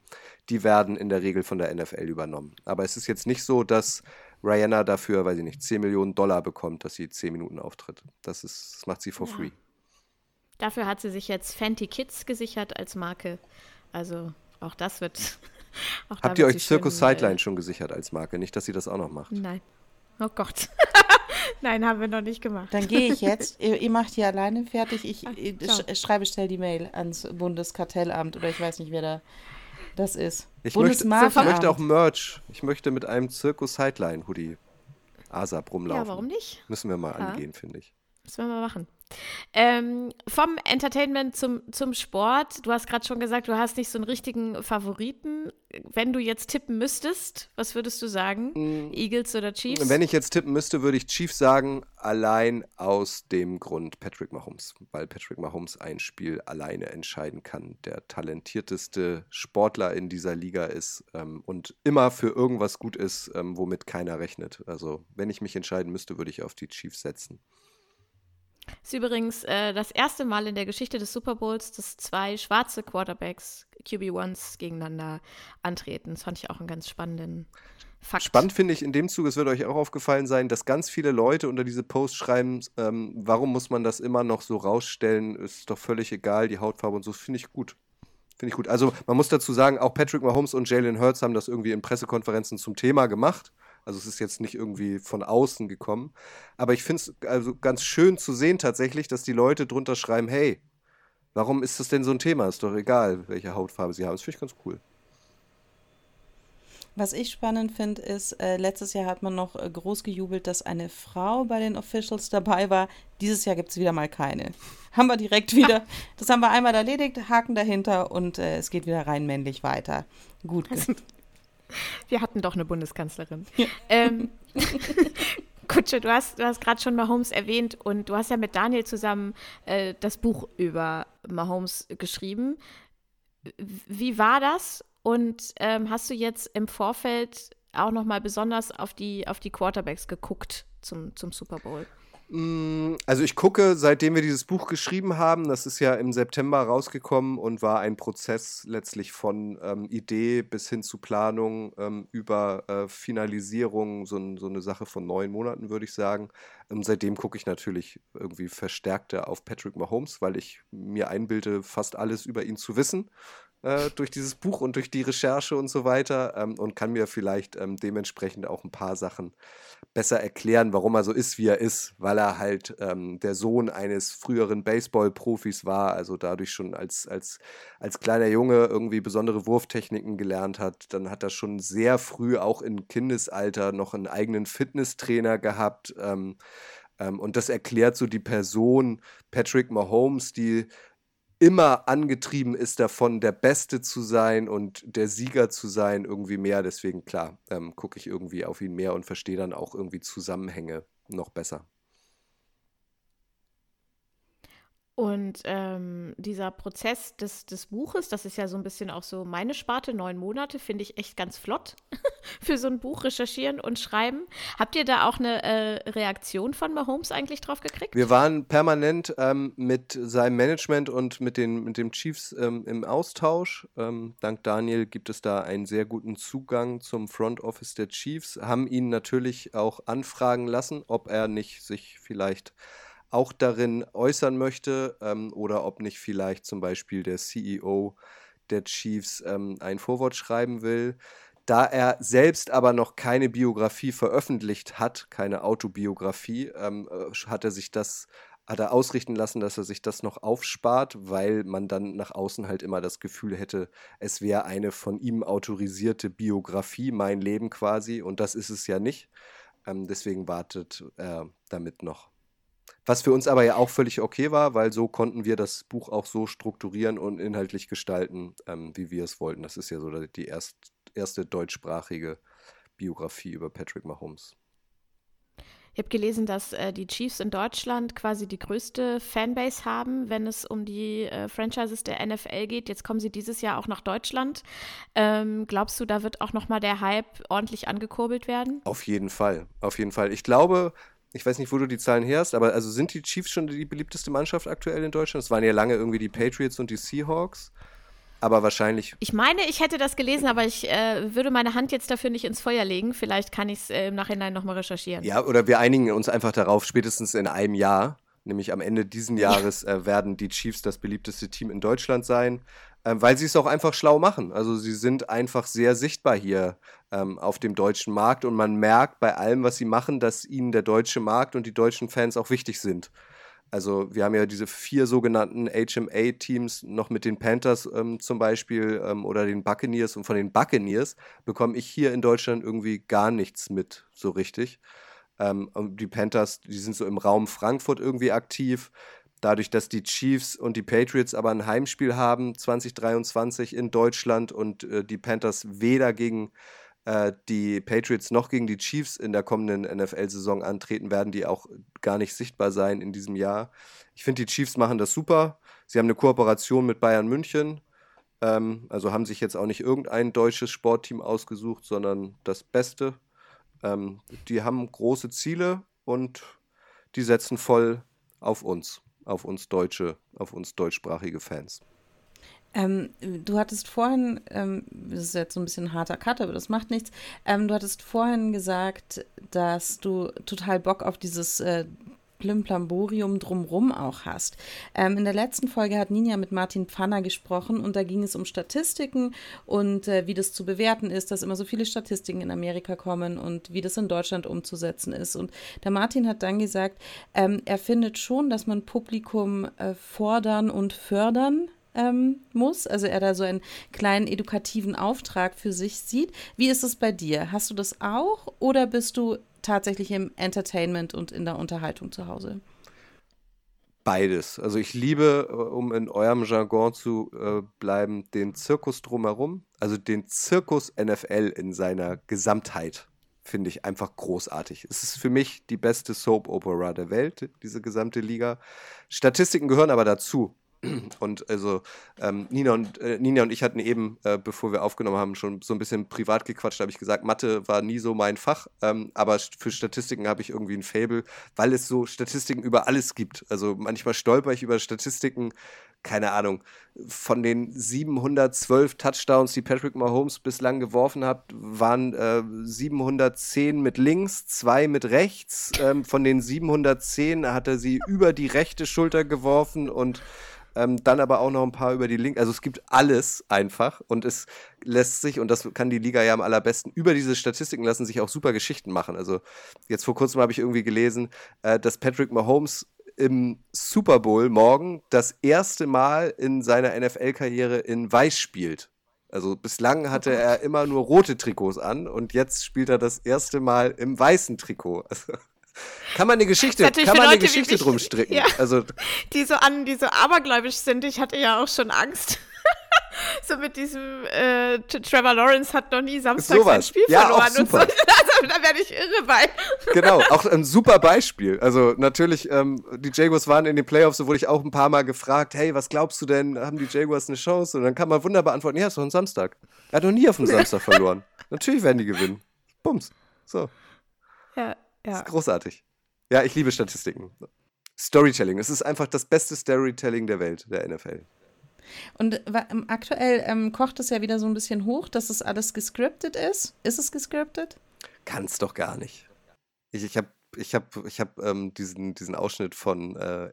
die werden in der Regel von der NFL übernommen. Aber es ist jetzt nicht so, dass Rihanna dafür, weiß ich nicht, 10 Millionen Dollar bekommt, dass sie 10 Minuten auftritt. Das, ist, das macht sie for ja. free. Dafür hat sie sich jetzt Fenty Kids gesichert als Marke. Also auch das wird. Auch Habt ihr euch Circus Sideline äh, schon gesichert als Marke? Nicht, dass sie das auch noch macht. Nein. Oh Gott. Nein, haben wir noch nicht gemacht. Dann gehe ich jetzt. ihr, ihr, macht hier alleine fertig. Ich, ich sch schreibe schnell die Mail ans Bundeskartellamt oder ich weiß nicht, wer da das ist. Ich möchte, ich möchte auch Merch. Ich möchte mit einem Circus Sideline Hoodie ASAP rumlaufen. Ja, warum nicht? Müssen wir mal ja. angehen, finde ich. Müssen wir mal machen. Ähm, vom Entertainment zum, zum Sport. Du hast gerade schon gesagt, du hast nicht so einen richtigen Favoriten. Wenn du jetzt tippen müsstest, was würdest du sagen? Mhm. Eagles oder Chiefs? Wenn ich jetzt tippen müsste, würde ich Chiefs sagen, allein aus dem Grund Patrick Mahomes. Weil Patrick Mahomes ein Spiel alleine entscheiden kann. Der talentierteste Sportler in dieser Liga ist ähm, und immer für irgendwas gut ist, ähm, womit keiner rechnet. Also, wenn ich mich entscheiden müsste, würde ich auf die Chiefs setzen. Ist übrigens äh, das erste Mal in der Geschichte des Super Bowls, dass zwei schwarze Quarterbacks, QB1s, gegeneinander antreten. Das fand ich auch einen ganz spannenden Fakt. Spannend finde ich in dem Zug, es wird euch auch aufgefallen sein, dass ganz viele Leute unter diese Posts schreiben, ähm, warum muss man das immer noch so rausstellen? Ist doch völlig egal, die Hautfarbe und so. Finde ich gut. Finde ich gut. Also man muss dazu sagen, auch Patrick Mahomes und Jalen Hurts haben das irgendwie in Pressekonferenzen zum Thema gemacht. Also es ist jetzt nicht irgendwie von außen gekommen. Aber ich finde es also ganz schön zu sehen tatsächlich, dass die Leute drunter schreiben, hey, warum ist das denn so ein Thema? Ist doch egal, welche Hautfarbe sie haben. Das finde ich ganz cool. Was ich spannend finde, ist, äh, letztes Jahr hat man noch äh, groß gejubelt, dass eine Frau bei den Officials dabei war. Dieses Jahr gibt es wieder mal keine. Haben wir direkt wieder. Das haben wir einmal erledigt, Haken dahinter und äh, es geht wieder rein männlich weiter. Gut. Wir hatten doch eine Bundeskanzlerin. Ja. Ähm, Kutsche, du hast, du hast gerade schon Mahomes erwähnt und du hast ja mit Daniel zusammen äh, das Buch über Mahomes geschrieben. Wie war das? Und ähm, hast du jetzt im Vorfeld auch noch mal besonders auf die, auf die Quarterbacks geguckt zum, zum Super Bowl? Mm, also ich gucke, seitdem wir dieses Buch geschrieben haben, das ist ja im September rausgekommen und war ein Prozess letztlich von ähm, Idee bis hin zu Planung ähm, über äh, Finalisierung, so, so, eine Sache von neun Monaten, würde ich sagen. Ähm, seitdem gucke ich natürlich irgendwie verstärkter auf Patrick Mahomes, weil ich mir einbilde, fast alles über ihn zu wissen äh, durch dieses Buch und durch die Recherche und so weiter ähm, und kann mir vielleicht ähm, dementsprechend auch ein paar Sachen besser erklären, warum er so ist, wie er ist, weil er halt ähm, der Sohn eines früheren Baseball-Profis war, also dadurch schon als, als, als kleiner Junge irgendwie besondere Wurftechniken gelernt hat. Dann hat er schon sehr früh auch im Kindesalter noch einen eigenen Fitnesstrainer gehabt. Ähm, ähm, und das erklärt so die Person Patrick Mahomes, die immer angetrieben ist davon, der Beste zu sein und der Sieger zu sein, irgendwie mehr. Deswegen, klar, ähm, gucke ich irgendwie auf ihn mehr und verstehe dann auch irgendwie Zusammenhänge noch besser. Und ähm, dieser Prozess des, des Buches, das ist ja so ein bisschen auch so meine Sparte, neun Monate, finde ich echt ganz flott für so ein Buch recherchieren und schreiben. Habt ihr da auch eine äh, Reaktion von Mahomes eigentlich drauf gekriegt? Wir waren permanent ähm, mit seinem Management und mit den mit dem Chiefs ähm, im Austausch. Ähm, dank Daniel gibt es da einen sehr guten Zugang zum Front Office der Chiefs, haben ihn natürlich auch anfragen lassen, ob er nicht sich vielleicht auch darin äußern möchte ähm, oder ob nicht vielleicht zum Beispiel der CEO der Chiefs ähm, ein Vorwort schreiben will. Da er selbst aber noch keine Biografie veröffentlicht hat, keine Autobiografie, ähm, äh, hat er sich das hat er ausrichten lassen, dass er sich das noch aufspart, weil man dann nach außen halt immer das Gefühl hätte, es wäre eine von ihm autorisierte Biografie, mein Leben quasi, und das ist es ja nicht. Ähm, deswegen wartet er damit noch. Was für uns aber ja auch völlig okay war, weil so konnten wir das Buch auch so strukturieren und inhaltlich gestalten, ähm, wie wir es wollten. Das ist ja so die erst, erste deutschsprachige Biografie über Patrick Mahomes. Ich habe gelesen, dass äh, die Chiefs in Deutschland quasi die größte Fanbase haben, wenn es um die äh, Franchises der NFL geht. Jetzt kommen sie dieses Jahr auch nach Deutschland. Ähm, glaubst du, da wird auch noch mal der Hype ordentlich angekurbelt werden? Auf jeden Fall, auf jeden Fall. Ich glaube, ich weiß nicht, wo du die Zahlen her hast, aber also sind die Chiefs schon die beliebteste Mannschaft aktuell in Deutschland? Es waren ja lange irgendwie die Patriots und die Seahawks aber wahrscheinlich. Ich meine, ich hätte das gelesen, aber ich äh, würde meine Hand jetzt dafür nicht ins Feuer legen. Vielleicht kann ich es äh, im Nachhinein nochmal recherchieren. Ja, oder wir einigen uns einfach darauf, spätestens in einem Jahr, nämlich am Ende dieses Jahres, äh, werden die Chiefs das beliebteste Team in Deutschland sein, ähm, weil sie es auch einfach schlau machen. Also sie sind einfach sehr sichtbar hier ähm, auf dem deutschen Markt und man merkt bei allem, was sie machen, dass ihnen der deutsche Markt und die deutschen Fans auch wichtig sind. Also wir haben ja diese vier sogenannten HMA-Teams noch mit den Panthers ähm, zum Beispiel ähm, oder den Buccaneers und von den Buccaneers bekomme ich hier in Deutschland irgendwie gar nichts mit, so richtig. Ähm, die Panthers, die sind so im Raum Frankfurt irgendwie aktiv. Dadurch, dass die Chiefs und die Patriots aber ein Heimspiel haben 2023 in Deutschland und äh, die Panthers weder gegen äh, die Patriots noch gegen die Chiefs in der kommenden NFL-Saison antreten, werden die auch gar nicht sichtbar sein in diesem Jahr. Ich finde, die Chiefs machen das super. Sie haben eine Kooperation mit Bayern München. Ähm, also haben sich jetzt auch nicht irgendein deutsches Sportteam ausgesucht, sondern das Beste. Ähm, die haben große Ziele und die setzen voll auf uns, auf uns Deutsche, auf uns deutschsprachige Fans. Ähm, du hattest vorhin, ähm, das ist jetzt so ein bisschen harter Cut, aber das macht nichts. Ähm, du hattest vorhin gesagt, dass du total Bock auf dieses äh, Plimplamborium drumrum auch hast. Ähm, in der letzten Folge hat Ninja mit Martin Pfanner gesprochen und da ging es um Statistiken und äh, wie das zu bewerten ist, dass immer so viele Statistiken in Amerika kommen und wie das in Deutschland umzusetzen ist. Und der Martin hat dann gesagt, ähm, er findet schon, dass man Publikum äh, fordern und fördern ähm, muss. Also er da so einen kleinen edukativen Auftrag für sich sieht. Wie ist es bei dir? Hast du das auch oder bist du tatsächlich im Entertainment und in der Unterhaltung zu Hause? Beides. Also ich liebe, äh, um in eurem Jargon zu äh, bleiben, den Zirkus drumherum. Also den Zirkus NFL in seiner Gesamtheit finde ich einfach großartig. Es ist für mich die beste Soap Opera der Welt, diese gesamte Liga. Statistiken gehören aber dazu. Und also ähm, Nina, und, äh, Nina und ich hatten eben, äh, bevor wir aufgenommen haben, schon so ein bisschen privat gequatscht. Da habe ich gesagt, Mathe war nie so mein Fach, ähm, aber für Statistiken habe ich irgendwie ein Fable, weil es so Statistiken über alles gibt. Also manchmal stolper ich über Statistiken, keine Ahnung, von den 712 Touchdowns, die Patrick Mahomes bislang geworfen hat, waren äh, 710 mit links, zwei mit rechts. Ähm, von den 710 hat er sie über die rechte Schulter geworfen und ähm, dann aber auch noch ein paar über die Linke. Also es gibt alles einfach und es lässt sich, und das kann die Liga ja am allerbesten, über diese Statistiken lassen sich auch super Geschichten machen. Also jetzt vor kurzem habe ich irgendwie gelesen, äh, dass Patrick Mahomes im Super Bowl morgen das erste Mal in seiner NFL-Karriere in Weiß spielt. Also bislang hatte oh er immer nur rote Trikots an und jetzt spielt er das erste Mal im weißen Trikot. Also kann man eine Geschichte, kann man eine Geschichte drum stricken. Ja, also, die so an, die so abergläubisch sind. Ich hatte ja auch schon Angst. so mit diesem äh, Trevor Lawrence hat noch nie Samstag sein Spiel ja, verloren und so. Also, da werde ich irre bei. genau, auch ein super Beispiel. Also natürlich, ähm, die Jaguars waren in den Playoffs, so wurde ich auch ein paar Mal gefragt, hey, was glaubst du denn, haben die Jaguars eine Chance? Und dann kann man wunderbar antworten, ja, ist doch ein Samstag. Er hat noch nie auf dem Samstag verloren. Natürlich werden die gewinnen. Bums. So. Ja, ja. ist großartig. Ja, ich liebe Statistiken. Storytelling. Es ist einfach das beste Storytelling der Welt, der NFL. Und ähm, aktuell ähm, kocht es ja wieder so ein bisschen hoch, dass es alles gescriptet ist. Ist es gescriptet? Kann es doch gar nicht. Ich, ich habe ich hab, ich hab, ähm, diesen, diesen Ausschnitt von, äh,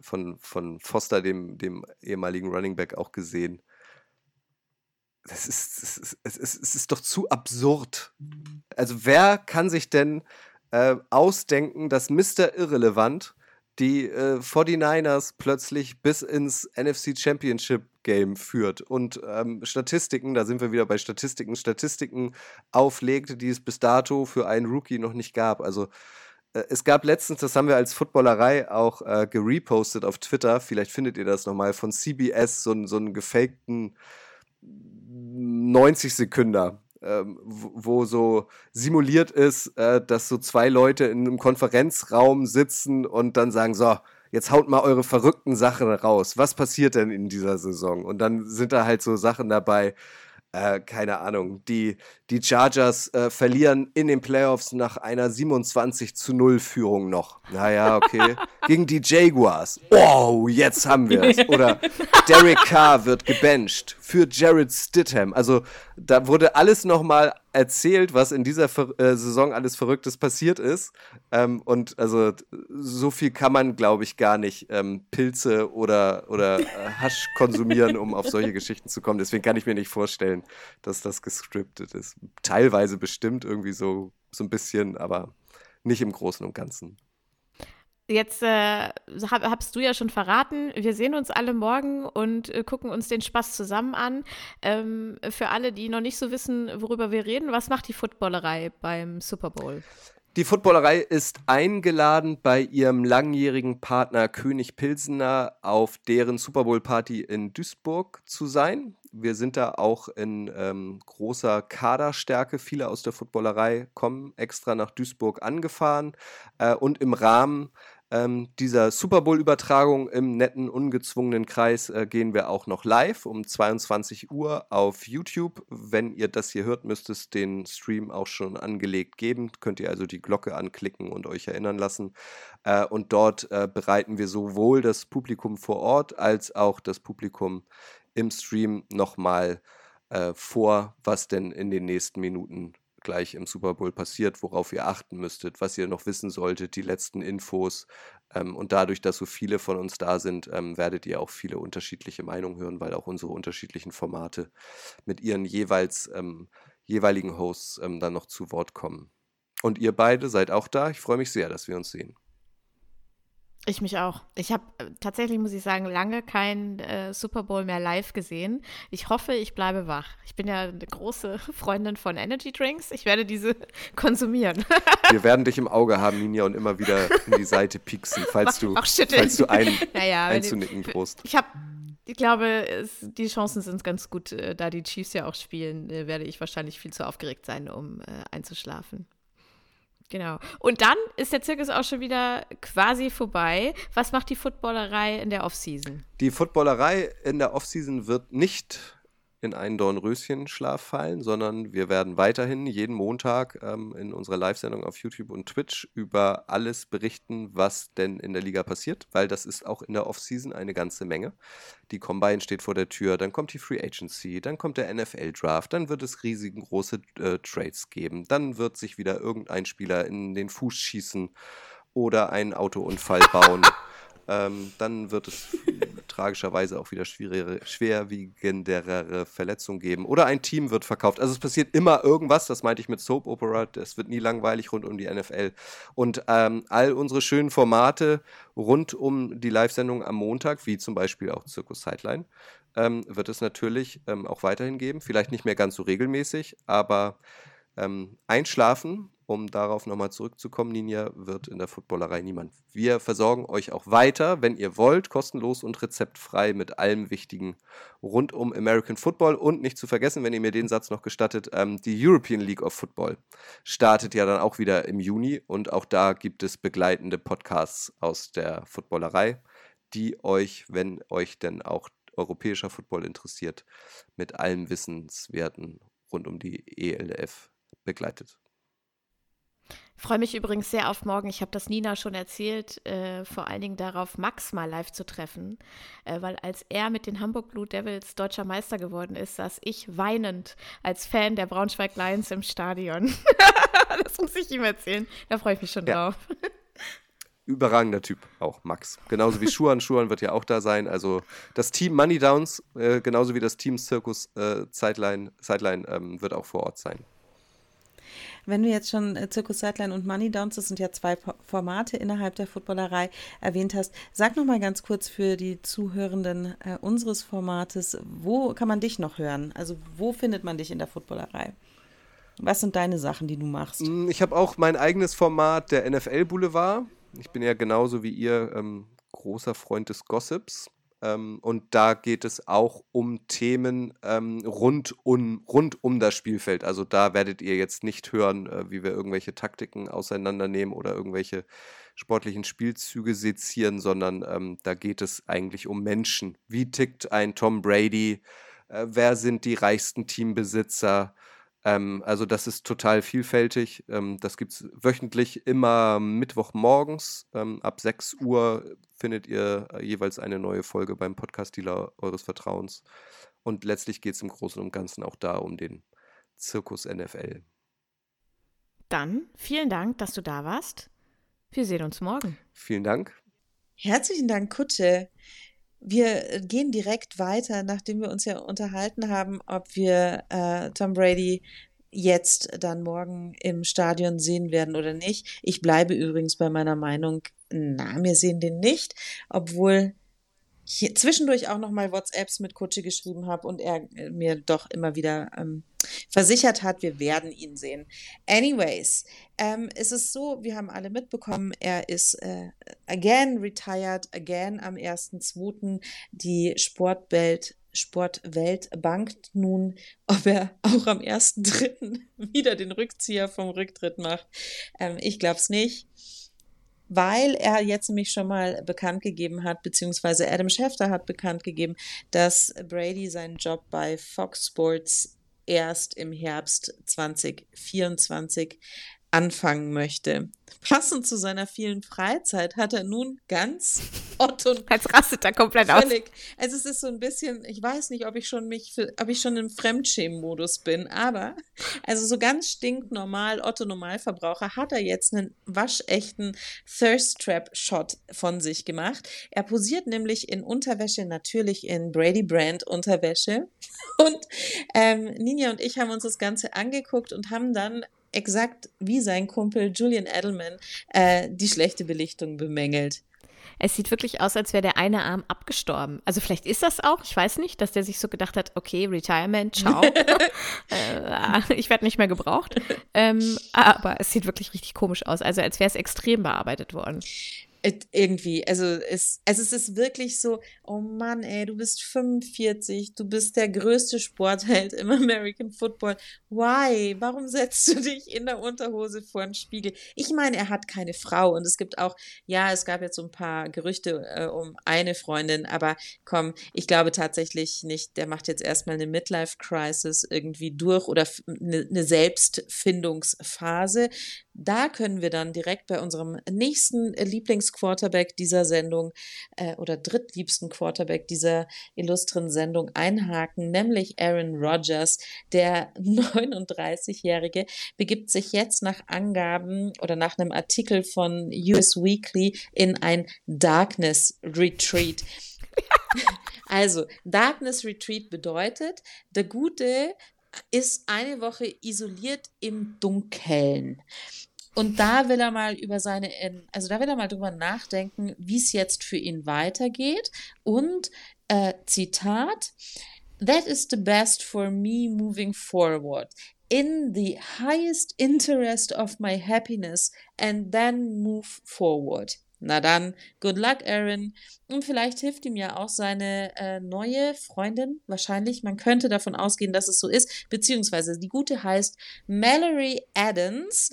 von, von Foster, dem, dem ehemaligen Running Back, auch gesehen. Das ist, das ist, es, ist, es ist doch zu absurd. Also wer kann sich denn äh, ausdenken, dass Mr. Irrelevant die äh, 49ers plötzlich bis ins NFC Championship Game führt und ähm, Statistiken, da sind wir wieder bei Statistiken, Statistiken auflegt, die es bis dato für einen Rookie noch nicht gab. Also äh, es gab letztens, das haben wir als Footballerei auch äh, gerepostet auf Twitter, vielleicht findet ihr das nochmal, von CBS so, so einen gefakten 90 Sekünder, ähm, wo so simuliert ist, äh, dass so zwei Leute in einem Konferenzraum sitzen und dann sagen, so, jetzt haut mal eure verrückten Sachen raus. Was passiert denn in dieser Saison? Und dann sind da halt so Sachen dabei, äh, keine Ahnung, die, die Chargers äh, verlieren in den Playoffs nach einer 27 zu 0 Führung noch. Naja, okay. Gegen die Jaguars. Wow, jetzt haben wir es. Oder Derek Carr wird gebencht für Jared Stidham. Also da wurde alles nochmal erzählt, was in dieser Ver äh, Saison alles Verrücktes passiert ist. Ähm, und also so viel kann man, glaube ich, gar nicht ähm, Pilze oder, oder äh, Hasch konsumieren, um auf solche Geschichten zu kommen. Deswegen kann ich mir nicht vorstellen, dass das gescriptet ist. Teilweise bestimmt irgendwie so, so ein bisschen, aber nicht im Großen und Ganzen. Jetzt äh, hab, hast du ja schon verraten, wir sehen uns alle morgen und äh, gucken uns den Spaß zusammen an. Ähm, für alle, die noch nicht so wissen, worüber wir reden, was macht die Footballerei beim Super Bowl? Die Footballerei ist eingeladen, bei ihrem langjährigen Partner König Pilsener auf deren Super Bowl Party in Duisburg zu sein. Wir sind da auch in ähm, großer Kaderstärke. Viele aus der Footballerei kommen extra nach Duisburg angefahren. Äh, und im Rahmen ähm, dieser Super Bowl-Übertragung im netten, ungezwungenen Kreis äh, gehen wir auch noch live um 22 Uhr auf YouTube. Wenn ihr das hier hört, müsste es den Stream auch schon angelegt geben. Könnt ihr also die Glocke anklicken und euch erinnern lassen. Äh, und dort äh, bereiten wir sowohl das Publikum vor Ort als auch das Publikum im Stream nochmal äh, vor, was denn in den nächsten Minuten gleich im Super Bowl passiert, worauf ihr achten müsstet, was ihr noch wissen solltet, die letzten Infos. Ähm, und dadurch, dass so viele von uns da sind, ähm, werdet ihr auch viele unterschiedliche Meinungen hören, weil auch unsere unterschiedlichen Formate mit ihren jeweils ähm, jeweiligen Hosts ähm, dann noch zu Wort kommen. Und ihr beide seid auch da. Ich freue mich sehr, dass wir uns sehen. Ich mich auch. Ich habe äh, tatsächlich, muss ich sagen, lange kein äh, Super Bowl mehr live gesehen. Ich hoffe, ich bleibe wach. Ich bin ja eine große Freundin von Energy Drinks. Ich werde diese konsumieren. Wir werden dich im Auge haben, Ninja, und immer wieder in die Seite pieksen, falls du, falls du ein, naja, einzunicken drohst. Ich habe ich glaube, es, die Chancen sind ganz gut, äh, da die Chiefs ja auch spielen, äh, werde ich wahrscheinlich viel zu aufgeregt sein, um äh, einzuschlafen. Genau. Und dann ist der Zirkus auch schon wieder quasi vorbei. Was macht die Footballerei in der Offseason? Die Footballerei in der Offseason wird nicht in einen Dornröschenschlaf fallen, sondern wir werden weiterhin jeden Montag ähm, in unserer Live-Sendung auf YouTube und Twitch über alles berichten, was denn in der Liga passiert, weil das ist auch in der Offseason eine ganze Menge. Die Combine steht vor der Tür, dann kommt die Free Agency, dann kommt der NFL-Draft, dann wird es riesengroße äh, Trades geben, dann wird sich wieder irgendein Spieler in den Fuß schießen oder einen Autounfall bauen. Ähm, dann wird es tragischerweise auch wieder schwerwiegendere Verletzungen geben. Oder ein Team wird verkauft. Also es passiert immer irgendwas, das meinte ich mit Soap Opera. Es wird nie langweilig rund um die NFL. Und ähm, all unsere schönen Formate rund um die Live-Sendung am Montag, wie zum Beispiel auch Zirkus Sideline, ähm, wird es natürlich ähm, auch weiterhin geben. Vielleicht nicht mehr ganz so regelmäßig, aber ähm, einschlafen um darauf nochmal zurückzukommen, Ninja, wird in der Footballerei niemand. Wir versorgen euch auch weiter, wenn ihr wollt, kostenlos und rezeptfrei mit allem Wichtigen rund um American Football. Und nicht zu vergessen, wenn ihr mir den Satz noch gestattet, ähm, die European League of Football startet ja dann auch wieder im Juni und auch da gibt es begleitende Podcasts aus der Footballerei, die euch, wenn euch denn auch europäischer Football interessiert, mit allem Wissenswerten rund um die ELF begleitet. Freue mich übrigens sehr auf morgen. Ich habe das Nina schon erzählt, äh, vor allen Dingen darauf, Max mal live zu treffen, äh, weil als er mit den Hamburg Blue Devils deutscher Meister geworden ist, saß ich weinend als Fan der Braunschweig Lions im Stadion. das muss ich ihm erzählen. Da freue ich mich schon ja. drauf. Überragender Typ, auch Max. Genauso wie Schuan. Schuan wird ja auch da sein. Also das Team Money Downs, äh, genauso wie das Team Circus äh, Sideline, Sideline ähm, wird auch vor Ort sein. Wenn du jetzt schon äh, Zirkus Sideline und Money Downs, das sind ja zwei Formate innerhalb der Footballerei, erwähnt hast, sag noch mal ganz kurz für die Zuhörenden äh, unseres Formates, wo kann man dich noch hören? Also wo findet man dich in der Footballerei? Was sind deine Sachen, die du machst? Mm, ich habe auch mein eigenes Format, der NFL Boulevard. Ich bin ja genauso wie ihr ähm, großer Freund des Gossips. Ähm, und da geht es auch um Themen ähm, rund, um, rund um das Spielfeld. Also da werdet ihr jetzt nicht hören, äh, wie wir irgendwelche Taktiken auseinandernehmen oder irgendwelche sportlichen Spielzüge sezieren, sondern ähm, da geht es eigentlich um Menschen. Wie tickt ein Tom Brady? Äh, wer sind die reichsten Teambesitzer? Ähm, also das ist total vielfältig. Ähm, das gibt es wöchentlich immer Mittwochmorgens. Ähm, ab 6 Uhr findet ihr äh, jeweils eine neue Folge beim Podcast-Dealer eures Vertrauens. Und letztlich geht es im Großen und Ganzen auch da um den Zirkus NFL. Dann vielen Dank, dass du da warst. Wir sehen uns morgen. Vielen Dank. Herzlichen Dank, Kutsche. Wir äh, gehen direkt weiter, nachdem wir uns ja unterhalten haben, ob wir äh, Tom Brady jetzt dann morgen im Stadion sehen werden oder nicht. Ich bleibe übrigens bei meiner Meinung, na, wir sehen den nicht, obwohl hier zwischendurch auch nochmal WhatsApps mit Kutsche geschrieben habe und er äh, mir doch immer wieder ähm, versichert hat, wir werden ihn sehen. Anyways, ähm, es ist so, wir haben alle mitbekommen, er ist äh, again retired, again am 1.2. Die Sportwelt Sportwelt bangt nun, ob er auch am 1.3. wieder den Rückzieher vom Rücktritt macht. Ähm, ich glaube es nicht weil er jetzt nämlich schon mal bekannt gegeben hat, beziehungsweise Adam Schefter hat bekannt gegeben, dass Brady seinen Job bei Fox Sports erst im Herbst 2024 anfangen möchte. Passend zu seiner vielen Freizeit hat er nun ganz Otto. Als rastet er komplett völlig. aus. Also es ist so ein bisschen, ich weiß nicht, ob ich schon mich, für, ob ich schon im Fremdschämen-Modus bin, aber also so ganz stinknormal, Otto Normalverbraucher, hat er jetzt einen waschechten Thirst Trap Shot von sich gemacht. Er posiert nämlich in Unterwäsche, natürlich in Brady Brand Unterwäsche. Und ähm, Ninja und ich haben uns das Ganze angeguckt und haben dann exakt wie sein Kumpel Julian Edelman äh, die schlechte Belichtung bemängelt. Es sieht wirklich aus, als wäre der eine Arm abgestorben. Also vielleicht ist das auch, ich weiß nicht, dass der sich so gedacht hat, okay, Retirement, ciao. äh, ich werde nicht mehr gebraucht. Ähm, aber es sieht wirklich richtig komisch aus. Also als wäre es extrem bearbeitet worden irgendwie, also es, also es ist wirklich so, oh Mann, ey, du bist 45, du bist der größte Sportheld im American Football. Why? Warum setzt du dich in der Unterhose vor den Spiegel? Ich meine, er hat keine Frau und es gibt auch, ja, es gab jetzt so ein paar Gerüchte äh, um eine Freundin, aber komm, ich glaube tatsächlich nicht, der macht jetzt erstmal eine Midlife-Crisis irgendwie durch oder eine, eine Selbstfindungsphase. Da können wir dann direkt bei unserem nächsten Lieblingsquarterback dieser Sendung äh, oder drittliebsten Quarterback dieser illustren Sendung einhaken, nämlich Aaron Rodgers. Der 39-Jährige begibt sich jetzt nach Angaben oder nach einem Artikel von US Weekly in ein Darkness Retreat. Also, Darkness Retreat bedeutet, der Gute ist eine Woche isoliert im Dunkeln. Und da will er mal über seine, also da will er mal drüber nachdenken, wie es jetzt für ihn weitergeht. Und äh, Zitat, That is the best for me moving forward. In the highest interest of my happiness and then move forward. Na dann, good luck, Aaron. Und vielleicht hilft ihm ja auch seine äh, neue Freundin. Wahrscheinlich, man könnte davon ausgehen, dass es so ist. Beziehungsweise die gute heißt Mallory Adams.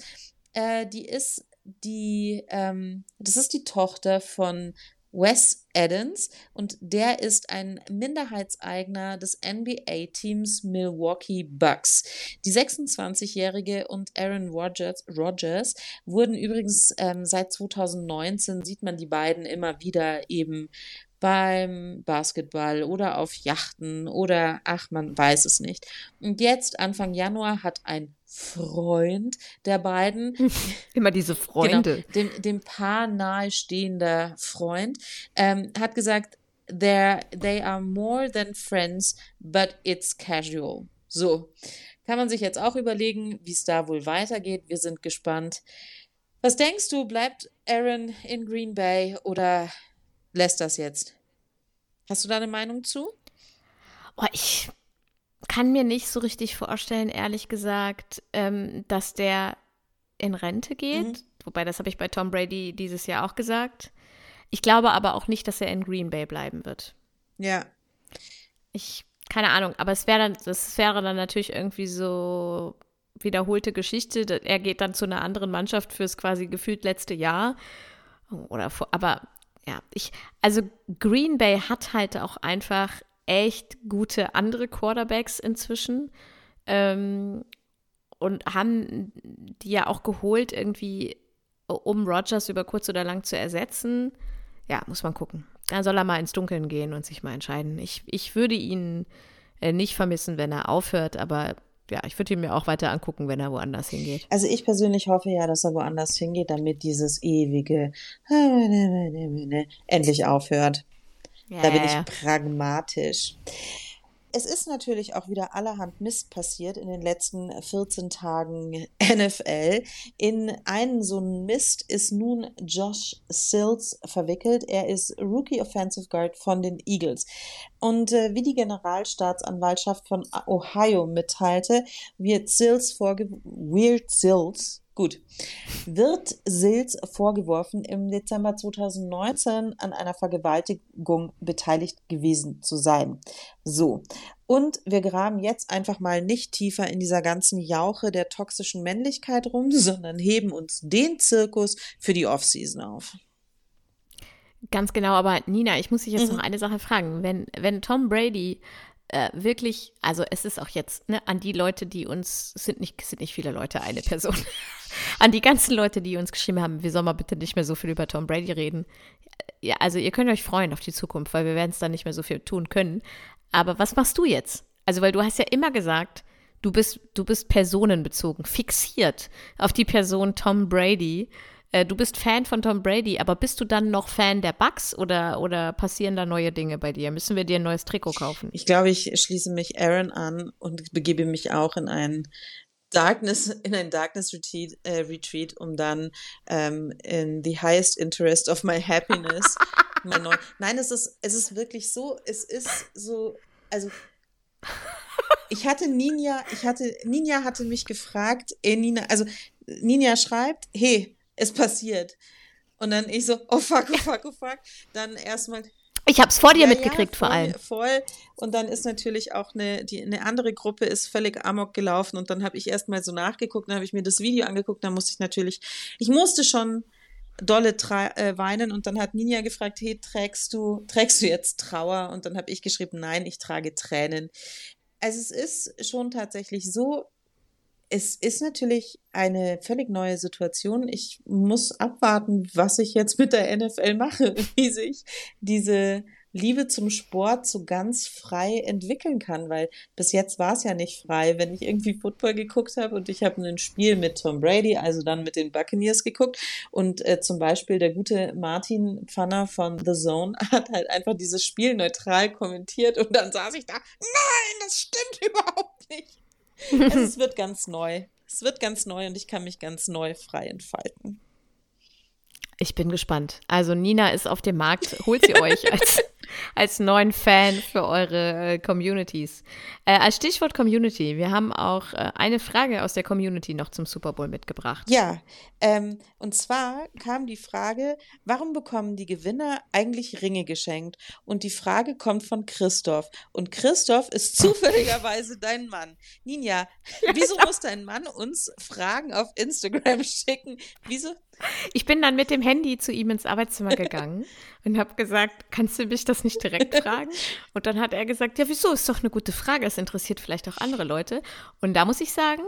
Äh, die ist die, ähm, das ist die Tochter von Wes Adams und der ist ein Minderheitseigner des NBA-Teams Milwaukee Bucks. Die 26-jährige und Aaron Rodgers, Rodgers wurden übrigens ähm, seit 2019 sieht man die beiden immer wieder eben beim Basketball oder auf Yachten oder ach, man weiß es nicht. Und jetzt, Anfang Januar, hat ein Freund der beiden. Immer diese Freunde. Genau, dem, dem Paar nahestehender Freund, ähm, hat gesagt, they are more than friends, but it's casual. So. Kann man sich jetzt auch überlegen, wie es da wohl weitergeht. Wir sind gespannt. Was denkst du, bleibt Aaron in Green Bay oder lässt das jetzt? Hast du da eine Meinung zu? Oh, ich kann mir nicht so richtig vorstellen, ehrlich gesagt, ähm, dass der in Rente geht. Mhm. Wobei, das habe ich bei Tom Brady dieses Jahr auch gesagt. Ich glaube aber auch nicht, dass er in Green Bay bleiben wird. Ja. Ich, keine Ahnung, aber es wäre dann, das wäre dann natürlich irgendwie so wiederholte Geschichte. Er geht dann zu einer anderen Mannschaft fürs quasi gefühlt letzte Jahr. Oder aber ja, ich, also Green Bay hat halt auch einfach echt gute andere Quarterbacks inzwischen. Ähm, und haben die ja auch geholt, irgendwie, um Rogers über kurz oder lang zu ersetzen. Ja, muss man gucken. Dann soll er mal ins Dunkeln gehen und sich mal entscheiden. Ich, ich würde ihn äh, nicht vermissen, wenn er aufhört, aber ja, ich würde ihn mir auch weiter angucken, wenn er woanders hingeht. Also ich persönlich hoffe ja, dass er woanders hingeht, damit dieses ewige endlich aufhört. Ja, da bin ich pragmatisch. Es ist natürlich auch wieder allerhand Mist passiert in den letzten 14 Tagen NFL. In einen so einen Mist ist nun Josh Sills verwickelt. Er ist Rookie Offensive Guard von den Eagles. Und äh, wie die Generalstaatsanwaltschaft von Ohio mitteilte, wird Sills vorge Weird Sills Gut. Wird Silz vorgeworfen, im Dezember 2019 an einer Vergewaltigung beteiligt gewesen zu sein. So. Und wir graben jetzt einfach mal nicht tiefer in dieser ganzen Jauche der toxischen Männlichkeit rum, sondern heben uns den Zirkus für die Offseason auf. Ganz genau, aber Nina, ich muss dich jetzt mhm. noch eine Sache fragen. Wenn, wenn Tom Brady äh, wirklich, also es ist auch jetzt ne, an die Leute, die uns, sind nicht, sind nicht viele Leute, eine Person, an die ganzen Leute, die uns geschrieben haben, wir sollen mal bitte nicht mehr so viel über Tom Brady reden. Ja, also ihr könnt euch freuen auf die Zukunft, weil wir werden es dann nicht mehr so viel tun können. Aber was machst du jetzt? Also, weil du hast ja immer gesagt, du bist, du bist personenbezogen, fixiert auf die Person Tom Brady. Äh, du bist Fan von Tom Brady, aber bist du dann noch Fan der Bucks oder, oder passieren da neue Dinge bei dir? Müssen wir dir ein neues Trikot kaufen? Ich glaube, ich schließe mich Aaron an und begebe mich auch in ein Darkness, in ein Darkness Retreat, äh, Retreat um dann ähm, in the highest interest of my happiness. mein neu Nein, es ist, es ist wirklich so, es ist so, also ich hatte Ninja, ich hatte, Ninja hatte mich gefragt, eh Nina, also Ninja schreibt, hey, es passiert. Und dann ich so, oh fuck, oh fuck, oh fuck. Dann erstmal. Ich hab's vor dir ja, mitgekriegt, ja, vor allem. Voll. Und dann ist natürlich auch eine, die, eine andere Gruppe ist völlig amok gelaufen. Und dann habe ich erstmal so nachgeguckt, dann habe ich mir das Video angeguckt, dann musste ich natürlich, ich musste schon dolle äh, weinen und dann hat Ninja gefragt, hey, trägst du, trägst du jetzt Trauer? Und dann habe ich geschrieben, nein, ich trage Tränen. Also es ist schon tatsächlich so, es ist natürlich eine völlig neue Situation. Ich muss abwarten, was ich jetzt mit der NFL mache, wie sich diese Liebe zum Sport so ganz frei entwickeln kann, weil bis jetzt war es ja nicht frei. Wenn ich irgendwie Football geguckt habe und ich habe ein Spiel mit Tom Brady, also dann mit den Buccaneers geguckt und äh, zum Beispiel der gute Martin Pfanner von The Zone hat halt einfach dieses Spiel neutral kommentiert und dann saß ich da, nein, das stimmt überhaupt nicht. Also es wird ganz neu. Es wird ganz neu und ich kann mich ganz neu frei entfalten. Ich bin gespannt. Also Nina ist auf dem Markt. Holt sie euch als, als neuen Fan für eure äh, Communities. Äh, als Stichwort Community. Wir haben auch äh, eine Frage aus der Community noch zum Super Bowl mitgebracht. Ja, ähm, und zwar kam die Frage, warum bekommen die Gewinner eigentlich Ringe geschenkt? Und die Frage kommt von Christoph. Und Christoph ist zufälligerweise dein Mann. Ninja, wieso muss dein Mann uns Fragen auf Instagram schicken? Wieso? Ich bin dann mit dem Handy zu ihm ins Arbeitszimmer gegangen und habe gesagt, kannst du mich das nicht direkt fragen? Und dann hat er gesagt, ja, wieso? Ist doch eine gute Frage. Es interessiert vielleicht auch andere Leute. Und da muss ich sagen,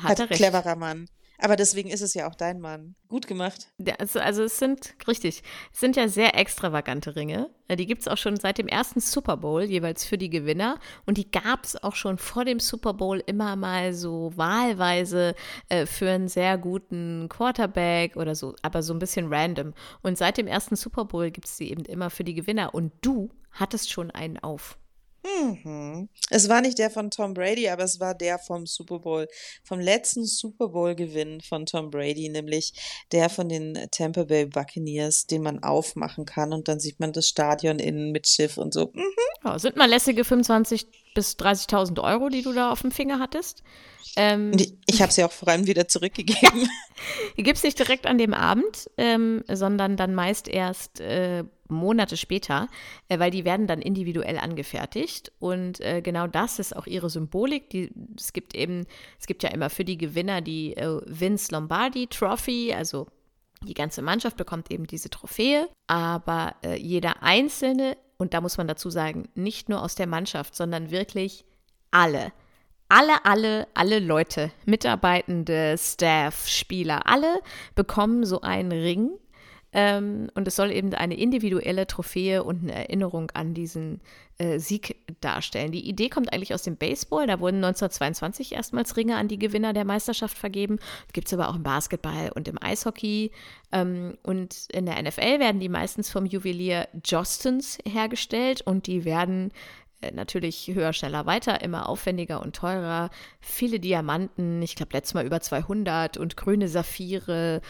hat, hat er recht. Cleverer Mann. Aber deswegen ist es ja auch dein Mann. Gut gemacht. Also, also es sind, richtig, es sind ja sehr extravagante Ringe. Die gibt es auch schon seit dem ersten Super Bowl, jeweils für die Gewinner. Und die gab es auch schon vor dem Super Bowl immer mal so wahlweise äh, für einen sehr guten Quarterback oder so, aber so ein bisschen random. Und seit dem ersten Super Bowl gibt es sie eben immer für die Gewinner. Und du hattest schon einen auf. Mhm. Es war nicht der von Tom Brady, aber es war der vom Super Bowl, vom letzten Super Bowl-Gewinn von Tom Brady, nämlich der von den Tampa Bay Buccaneers, den man aufmachen kann und dann sieht man das Stadion innen mit Schiff und so. Mhm. Ja, sind mal lässige 25.000 bis 30.000 Euro, die du da auf dem Finger hattest. Ähm, ich habe sie auch vor allem wieder zurückgegeben. die gibt es nicht direkt an dem Abend, ähm, sondern dann meist erst äh, Monate später, äh, weil die werden dann individuell angefertigt. Und äh, genau das ist auch ihre Symbolik. Die, es gibt eben, es gibt ja immer für die Gewinner die äh, Vince Lombardi Trophy, also die ganze Mannschaft bekommt eben diese Trophäe, aber äh, jeder Einzelne, und da muss man dazu sagen, nicht nur aus der Mannschaft, sondern wirklich alle alle, alle, alle Leute, Mitarbeitende, Staff, Spieler, alle bekommen so einen Ring. Ähm, und es soll eben eine individuelle Trophäe und eine Erinnerung an diesen äh, Sieg darstellen. Die Idee kommt eigentlich aus dem Baseball. Da wurden 1922 erstmals Ringe an die Gewinner der Meisterschaft vergeben. Gibt es aber auch im Basketball und im Eishockey. Ähm, und in der NFL werden die meistens vom Juwelier Jostens hergestellt und die werden äh, natürlich höher, schneller, weiter, immer aufwendiger und teurer. Viele Diamanten, ich glaube letztes Mal über 200 und grüne Saphire.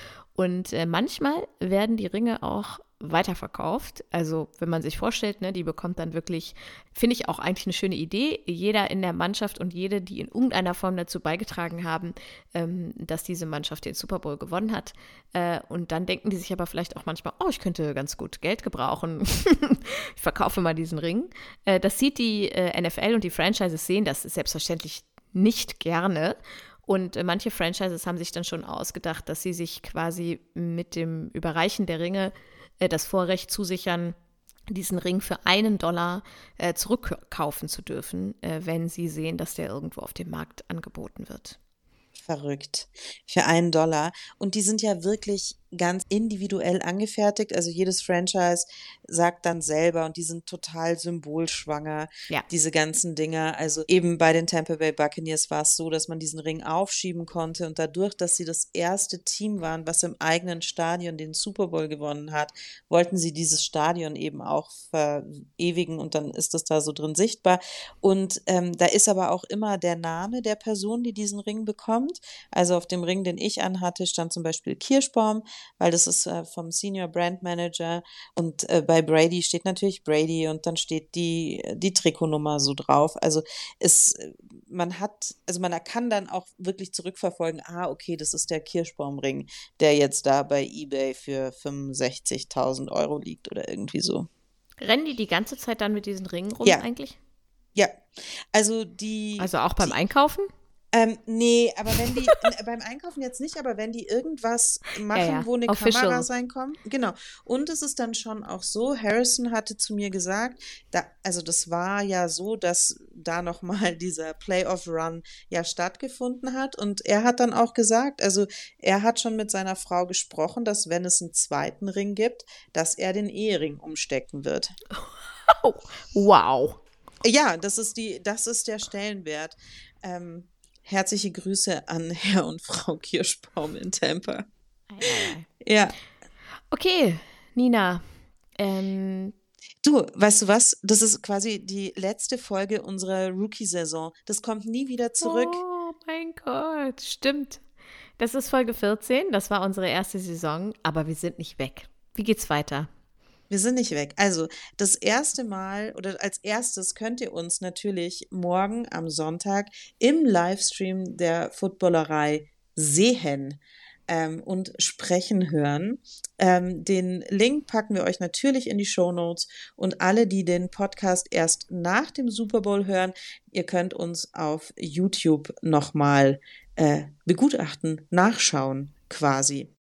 Und äh, manchmal werden die Ringe auch weiterverkauft. Also wenn man sich vorstellt, ne, die bekommt dann wirklich, finde ich auch eigentlich eine schöne Idee. Jeder in der Mannschaft und jede, die in irgendeiner Form dazu beigetragen haben, ähm, dass diese Mannschaft den Super Bowl gewonnen hat. Äh, und dann denken die sich aber vielleicht auch manchmal, oh, ich könnte ganz gut Geld gebrauchen. ich verkaufe mal diesen Ring. Äh, das sieht die äh, NFL und die Franchises sehen das selbstverständlich nicht gerne. Und äh, manche Franchises haben sich dann schon ausgedacht, dass sie sich quasi mit dem Überreichen der Ringe äh, das Vorrecht zusichern, diesen Ring für einen Dollar äh, zurückkaufen zu dürfen, äh, wenn sie sehen, dass der irgendwo auf dem Markt angeboten wird. Verrückt. Für einen Dollar. Und die sind ja wirklich ganz individuell angefertigt. Also jedes Franchise sagt dann selber und die sind total symbolschwanger, ja. diese ganzen Dinger. Also eben bei den Tampa Bay Buccaneers war es so, dass man diesen Ring aufschieben konnte und dadurch, dass sie das erste Team waren, was im eigenen Stadion den Super Bowl gewonnen hat, wollten sie dieses Stadion eben auch verewigen und dann ist das da so drin sichtbar. Und ähm, da ist aber auch immer der Name der Person, die diesen Ring bekommt. Also auf dem Ring, den ich anhatte, stand zum Beispiel Kirschbaum weil das ist äh, vom Senior Brand Manager und äh, bei Brady steht natürlich Brady und dann steht die, die Trikotnummer so drauf. Also es, man hat, also man kann dann auch wirklich zurückverfolgen, ah, okay, das ist der Kirschbaumring, der jetzt da bei eBay für 65.000 Euro liegt oder irgendwie so. Rennen die die ganze Zeit dann mit diesen Ringen rum ja. eigentlich? Ja, also die. Also auch beim die, Einkaufen? Ähm, nee, aber wenn die, beim Einkaufen jetzt nicht, aber wenn die irgendwas machen, ja, ja. wo eine Official. Kamera reinkommt, genau. Und es ist dann schon auch so, Harrison hatte zu mir gesagt, da, also das war ja so, dass da nochmal dieser Playoff-Run ja stattgefunden hat und er hat dann auch gesagt, also er hat schon mit seiner Frau gesprochen, dass wenn es einen zweiten Ring gibt, dass er den Ehering umstecken wird. Wow. Ja, das ist die, das ist der Stellenwert. Ähm, Herzliche Grüße an Herr und Frau Kirschbaum in Tampa. Ja. Okay, Nina. Ähm, Du, weißt du was? Das ist quasi die letzte Folge unserer Rookie-Saison. Das kommt nie wieder zurück. Oh mein Gott, stimmt. Das ist Folge 14, das war unsere erste Saison, aber wir sind nicht weg. Wie geht's weiter? Wir sind nicht weg. Also das erste Mal oder als erstes könnt ihr uns natürlich morgen am Sonntag im Livestream der Footballerei sehen ähm, und sprechen hören. Ähm, den Link packen wir euch natürlich in die Show Notes und alle, die den Podcast erst nach dem Super Bowl hören, ihr könnt uns auf YouTube nochmal äh, begutachten, nachschauen quasi.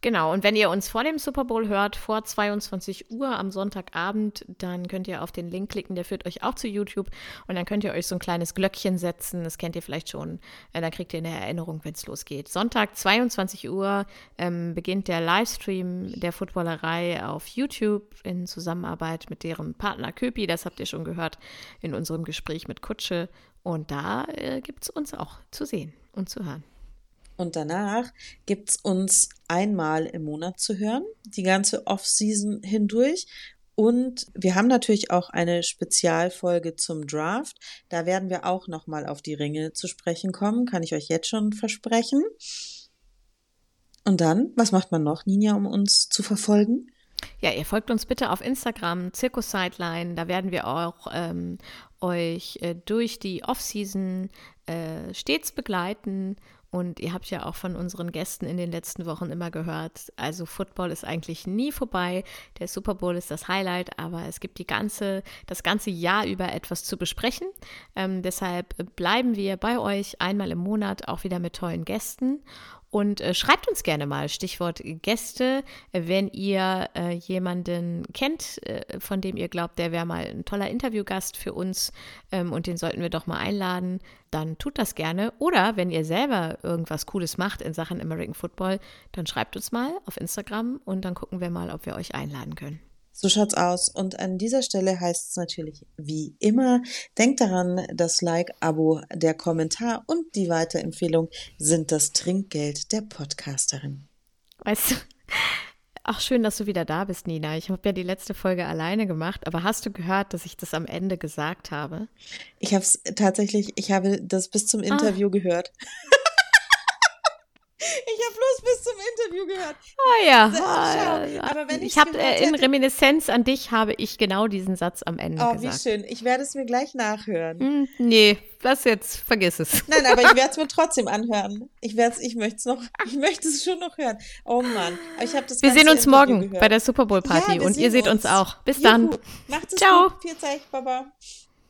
Genau, und wenn ihr uns vor dem Super Bowl hört, vor 22 Uhr am Sonntagabend, dann könnt ihr auf den Link klicken, der führt euch auch zu YouTube und dann könnt ihr euch so ein kleines Glöckchen setzen, das kennt ihr vielleicht schon, äh, dann kriegt ihr eine Erinnerung, wenn es losgeht. Sonntag 22 Uhr ähm, beginnt der Livestream der Footballerei auf YouTube in Zusammenarbeit mit deren Partner Köpi, das habt ihr schon gehört in unserem Gespräch mit Kutsche und da äh, gibt es uns auch zu sehen und zu hören. Und danach gibt's uns einmal im Monat zu hören, die ganze Off-Season hindurch. Und wir haben natürlich auch eine Spezialfolge zum Draft. Da werden wir auch nochmal auf die Ringe zu sprechen kommen, kann ich euch jetzt schon versprechen. Und dann, was macht man noch, Ninja, um uns zu verfolgen? Ja, ihr folgt uns bitte auf Instagram, Zirkus Sideline. Da werden wir auch ähm, euch äh, durch die Off-Season äh, stets begleiten und ihr habt ja auch von unseren Gästen in den letzten Wochen immer gehört, also Football ist eigentlich nie vorbei. Der Super Bowl ist das Highlight, aber es gibt die ganze, das ganze Jahr über etwas zu besprechen. Ähm, deshalb bleiben wir bei euch einmal im Monat auch wieder mit tollen Gästen. Und äh, schreibt uns gerne mal, Stichwort Gäste, wenn ihr äh, jemanden kennt, äh, von dem ihr glaubt, der wäre mal ein toller Interviewgast für uns ähm, und den sollten wir doch mal einladen, dann tut das gerne. Oder wenn ihr selber irgendwas Cooles macht in Sachen American Football, dann schreibt uns mal auf Instagram und dann gucken wir mal, ob wir euch einladen können. So schaut's aus. Und an dieser Stelle heißt es natürlich wie immer, denkt daran, das Like, Abo, der Kommentar und die Weiterempfehlung sind das Trinkgeld der Podcasterin. Weißt du, ach schön, dass du wieder da bist, Nina. Ich habe ja die letzte Folge alleine gemacht, aber hast du gehört, dass ich das am Ende gesagt habe? Ich habe es tatsächlich, ich habe das bis zum Interview ah. gehört. Ich habe bloß bis zum Interview gehört. Oh ja. Schau. Aber wenn ich habe äh, in Reminiszenz an dich habe ich genau diesen Satz am Ende oh, gesagt. Oh, wie schön. Ich werde es mir gleich nachhören. Hm, nee, was jetzt? Vergiss es. Nein, aber ich werde es mir trotzdem anhören. Ich werde ich möchte es noch, ich möchte es schon noch hören. Oh Mann. Aber ich habe das Wir sehen uns Interview morgen gehört. bei der Super Bowl Party ja, und ihr seht uns, uns auch. Bis Juhu. dann. Macht es Ciao. gut. Viel Zeit, Baba.